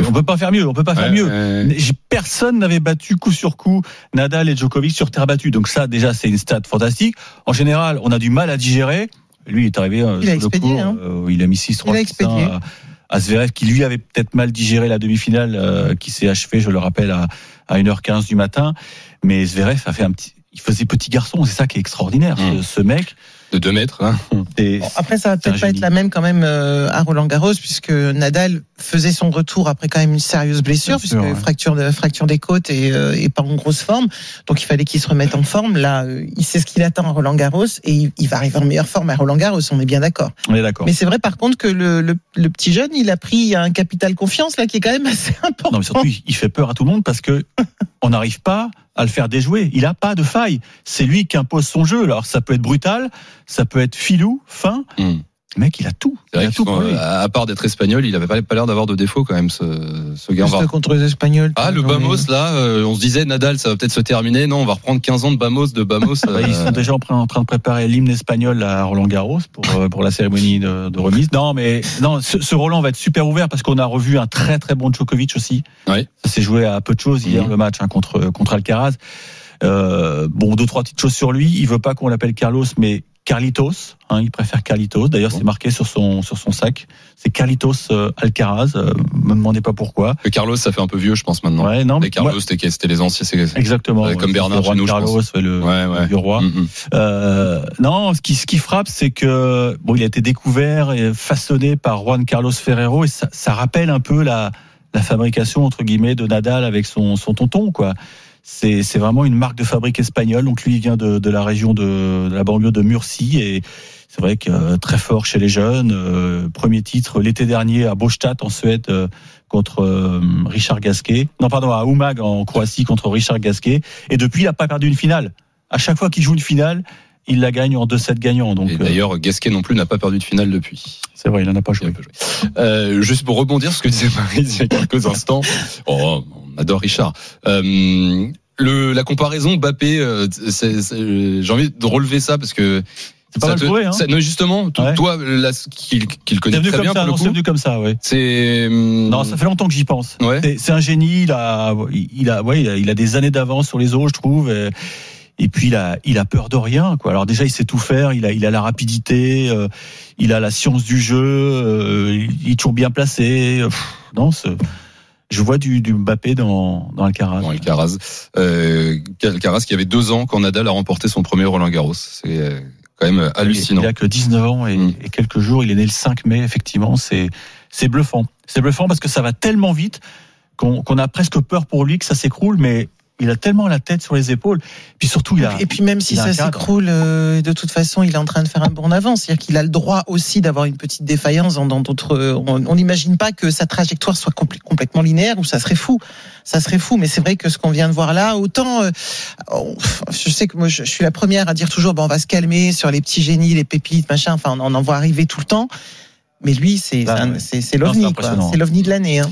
On peut pas faire mieux, on peut pas faire mieux. ouais. Personne n'avait battu coup sur coup Nadal et Djokovic sur terre battue. Donc ça, déjà, c'est une stat fantastique. En général, on a du mal à digérer. Lui, il est arrivé euh, Il a sur le expédié, court, hein. euh, il a mis 6 3 Il a expédié. à, à Zverev, qui lui avait peut-être mal digéré la demi-finale euh, qui s'est achevée, je le rappelle, à, à 1h15 du matin. Mais Zverev a fait un petit... Il faisait petit garçon, c'est ça qui est extraordinaire. Mmh. Ce, ce mec, de 2 mètres. Hein. Bon, après, ça va peut-être pas être la même quand même euh, à Roland Garros, puisque Nadal faisait son retour après quand même une sérieuse blessure, Bien puisque sûr, ouais. fracture, de, fracture des côtes et, euh, et pas en grosse forme. Donc il fallait qu'il se remette en forme. Là, euh, il sait ce qu'il attend à Roland Garros et il, il va arriver en meilleure forme à Roland Garros, on est bien d'accord. on est d'accord. Mais c'est vrai par contre que le, le, le petit jeune, il a pris un capital confiance là qui est quand même assez important. Non, mais surtout, il- il fait peur à tout le monde parce que on n'arrive pas à le faire déjouer. Il a pas de faille. C'est lui qui impose son jeu. Alors, ça peut être brutal, ça peut être filou, fin. Hmm. Le mec, il a tout. Il a tout à part d'être espagnol, il avait pas, l'air d'avoir de défaut quand même, ce, ce Juste contre les Espagnols. Ah, le Bamos, là, euh, on se disait, Nadal, ça va peut-être se terminer. Non, on va reprendre 15 ans de Bamos, de Bamos. Bah, Ils euh, sont déjà en train, en train de préparer l'hymne espagnol à Roland Garros pour, euh, pour la cérémonie de, de remise. Non, mais non, ce, ce Roland va être super ouvert parce qu'on a revu un très très bon Djokovic aussi. Ouais. Ça s'est joué à peu de choses hier Mhm. le match hein, contre contre Alcaraz. Euh, bon, deux trois petites choses sur lui. Il veut pas qu'on l'appelle Carlos, mais Carlitos. Hein, il préfère Carlitos. D'ailleurs, c'est marqué sur son sur son sac. C'est Carlitos euh, Alcaraz. Euh, me demandez pas pourquoi. Carlos, ça fait un peu vieux, je pense, maintenant. Ouais, non, Carlos, c'était c'était les anciens. c'est- exactement. Ouais, comme Bernard je Carlos, pense. le, Ouais, le roi. Mm, mm. Euh, non, ce qui, ce qui frappe, c'est que bon, il a été découvert et façonné par Juan Carlos Ferrero et ça, ça rappelle un peu la, la fabrication entre guillemets de Nadal avec son, son tonton, quoi. C'est, vraiment une marque de fabrique espagnole. Donc lui, il vient de, de la région de, de la banlieue de Murcie et c'est vrai que euh, très fort chez les jeunes. Euh, premier titre l'été dernier à Båstad en Suède euh, contre euh, Richard Gasquet. Non, pardon, à Umag en Croatie contre Richard Gasquet. Et depuis, il n'a pas perdu une finale. À chaque fois qu'il joue une finale, il la gagne en 2-7 gagnants. Donc, Et euh, d'ailleurs, Gasquet non plus n'a pas perdu de finale depuis. c'est vrai, il n'en a pas joué. Euh, juste pour rebondir sur ce que disait Marie il y a quelques instants. Oh, on adore Richard. Euh, le, la comparaison Bappé, c'est- c'est- j'ai envie de relever ça parce que C'est pas mal te- trouvé, hein. ça- non, justement, Ouais. toi, qu'il qu'il C'est connaît venu très comme bien ça, c'est venu comme ça, ouais. C'est hum, Non, ça fait longtemps que j'y pense. Ouais. C'est- C'est un génie. Il a, il a, ouais, il a, il a des années d'avance sur les autres, je trouve. Et, et puis il a, il a peur de rien. Quoi. Alors déjà, il sait tout faire. Il a, il a la rapidité. euh, il a la science du jeu. euh, il est toujours bien placé. Pff, non, c'est- je vois du, du Mbappé dans, dans Alcaraz. Bon, Alcaraz. Euh, Alcaraz qui avait deux ans quand Nadal a remporté son premier Roland Garros. C'est euh, quand même hallucinant. Il a que 19 ans et, Mm. et quelques jours. Il est né le 5 mai, effectivement. C'est, c'est bluffant. C'est bluffant parce que ça va tellement vite qu'on, qu'on a presque peur pour lui que ça s'écroule, mais il a tellement la tête sur les épaules. Puis surtout, il a. Et puis même si ça s'écroule, euh, de toute façon, il est en train de faire un bond avant. C'est-à-dire qu'il a le droit aussi d'avoir une petite défaillance dans d'autres. euh, On n'imagine pas que sa trajectoire soit complè- complètement linéaire ou ça serait fou. Ça serait fou. Mais c'est vrai que ce qu'on vient de voir là, autant, euh, on- je sais que moi, je, je suis la première à dire toujours, bon, on va se calmer sur les petits génies, les pépites, machin. Enfin, on, on en voit arriver tout le temps. Mais lui, c'est c'est l'ovni. C'est l'ovni de l'année. Hein.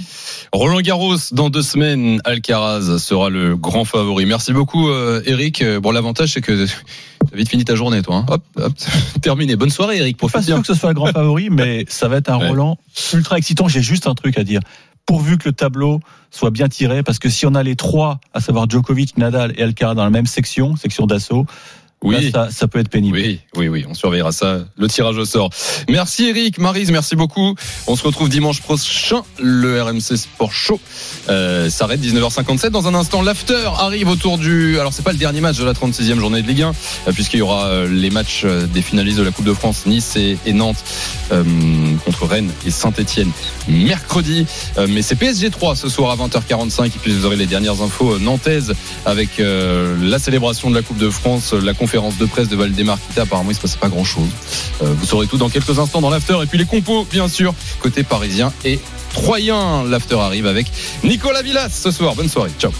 Roland Garros dans deux semaines, Alcaraz sera le grand favori. Merci beaucoup euh, Eric. Bon l'avantage c'est que t'as vite fini ta journée toi. hein. Hop, hop, terminé. Bonne soirée Eric. Pas Profite sûr bien. que ce soit le grand favori, mais ça va être un Ouais. Roland ultra excitant. J'ai juste un truc à dire. Pourvu que le tableau soit bien tiré, parce que si on a les trois, à savoir Djokovic, Nadal et Alcaraz dans la même section, section d'assaut, Oui. Là, ça, ça peut être pénible. Oui, oui, oui, on surveillera ça, le tirage au sort. Merci Eric, Marise, merci beaucoup. On se retrouve dimanche prochain, le RMC Sport Show euh, s'arrête 19h57. Dans un instant, l'after arrive autour du... Alors c'est pas le dernier match de la 36e journée de Ligue 1, euh, puisqu'il y aura euh, les matchs euh, des finalistes de la Coupe de France, Nice et, et Nantes, euh, contre Rennes et Saint-Etienne mercredi. Euh, mais c'est PSG 3 ce soir à 20h45, et puis vous aurez les dernières infos nantaises avec euh, la célébration de la Coupe de France, la conférence de presse de Valdemar Kita. Apparemment, il se passait pas grand chose. vous saurez tout dans quelques instants dans l'after. Et puis les compos, bien sûr, côté parisien et troyen. L'after arrive avec Nicolas Villas ce soir. Bonne soirée. Ciao.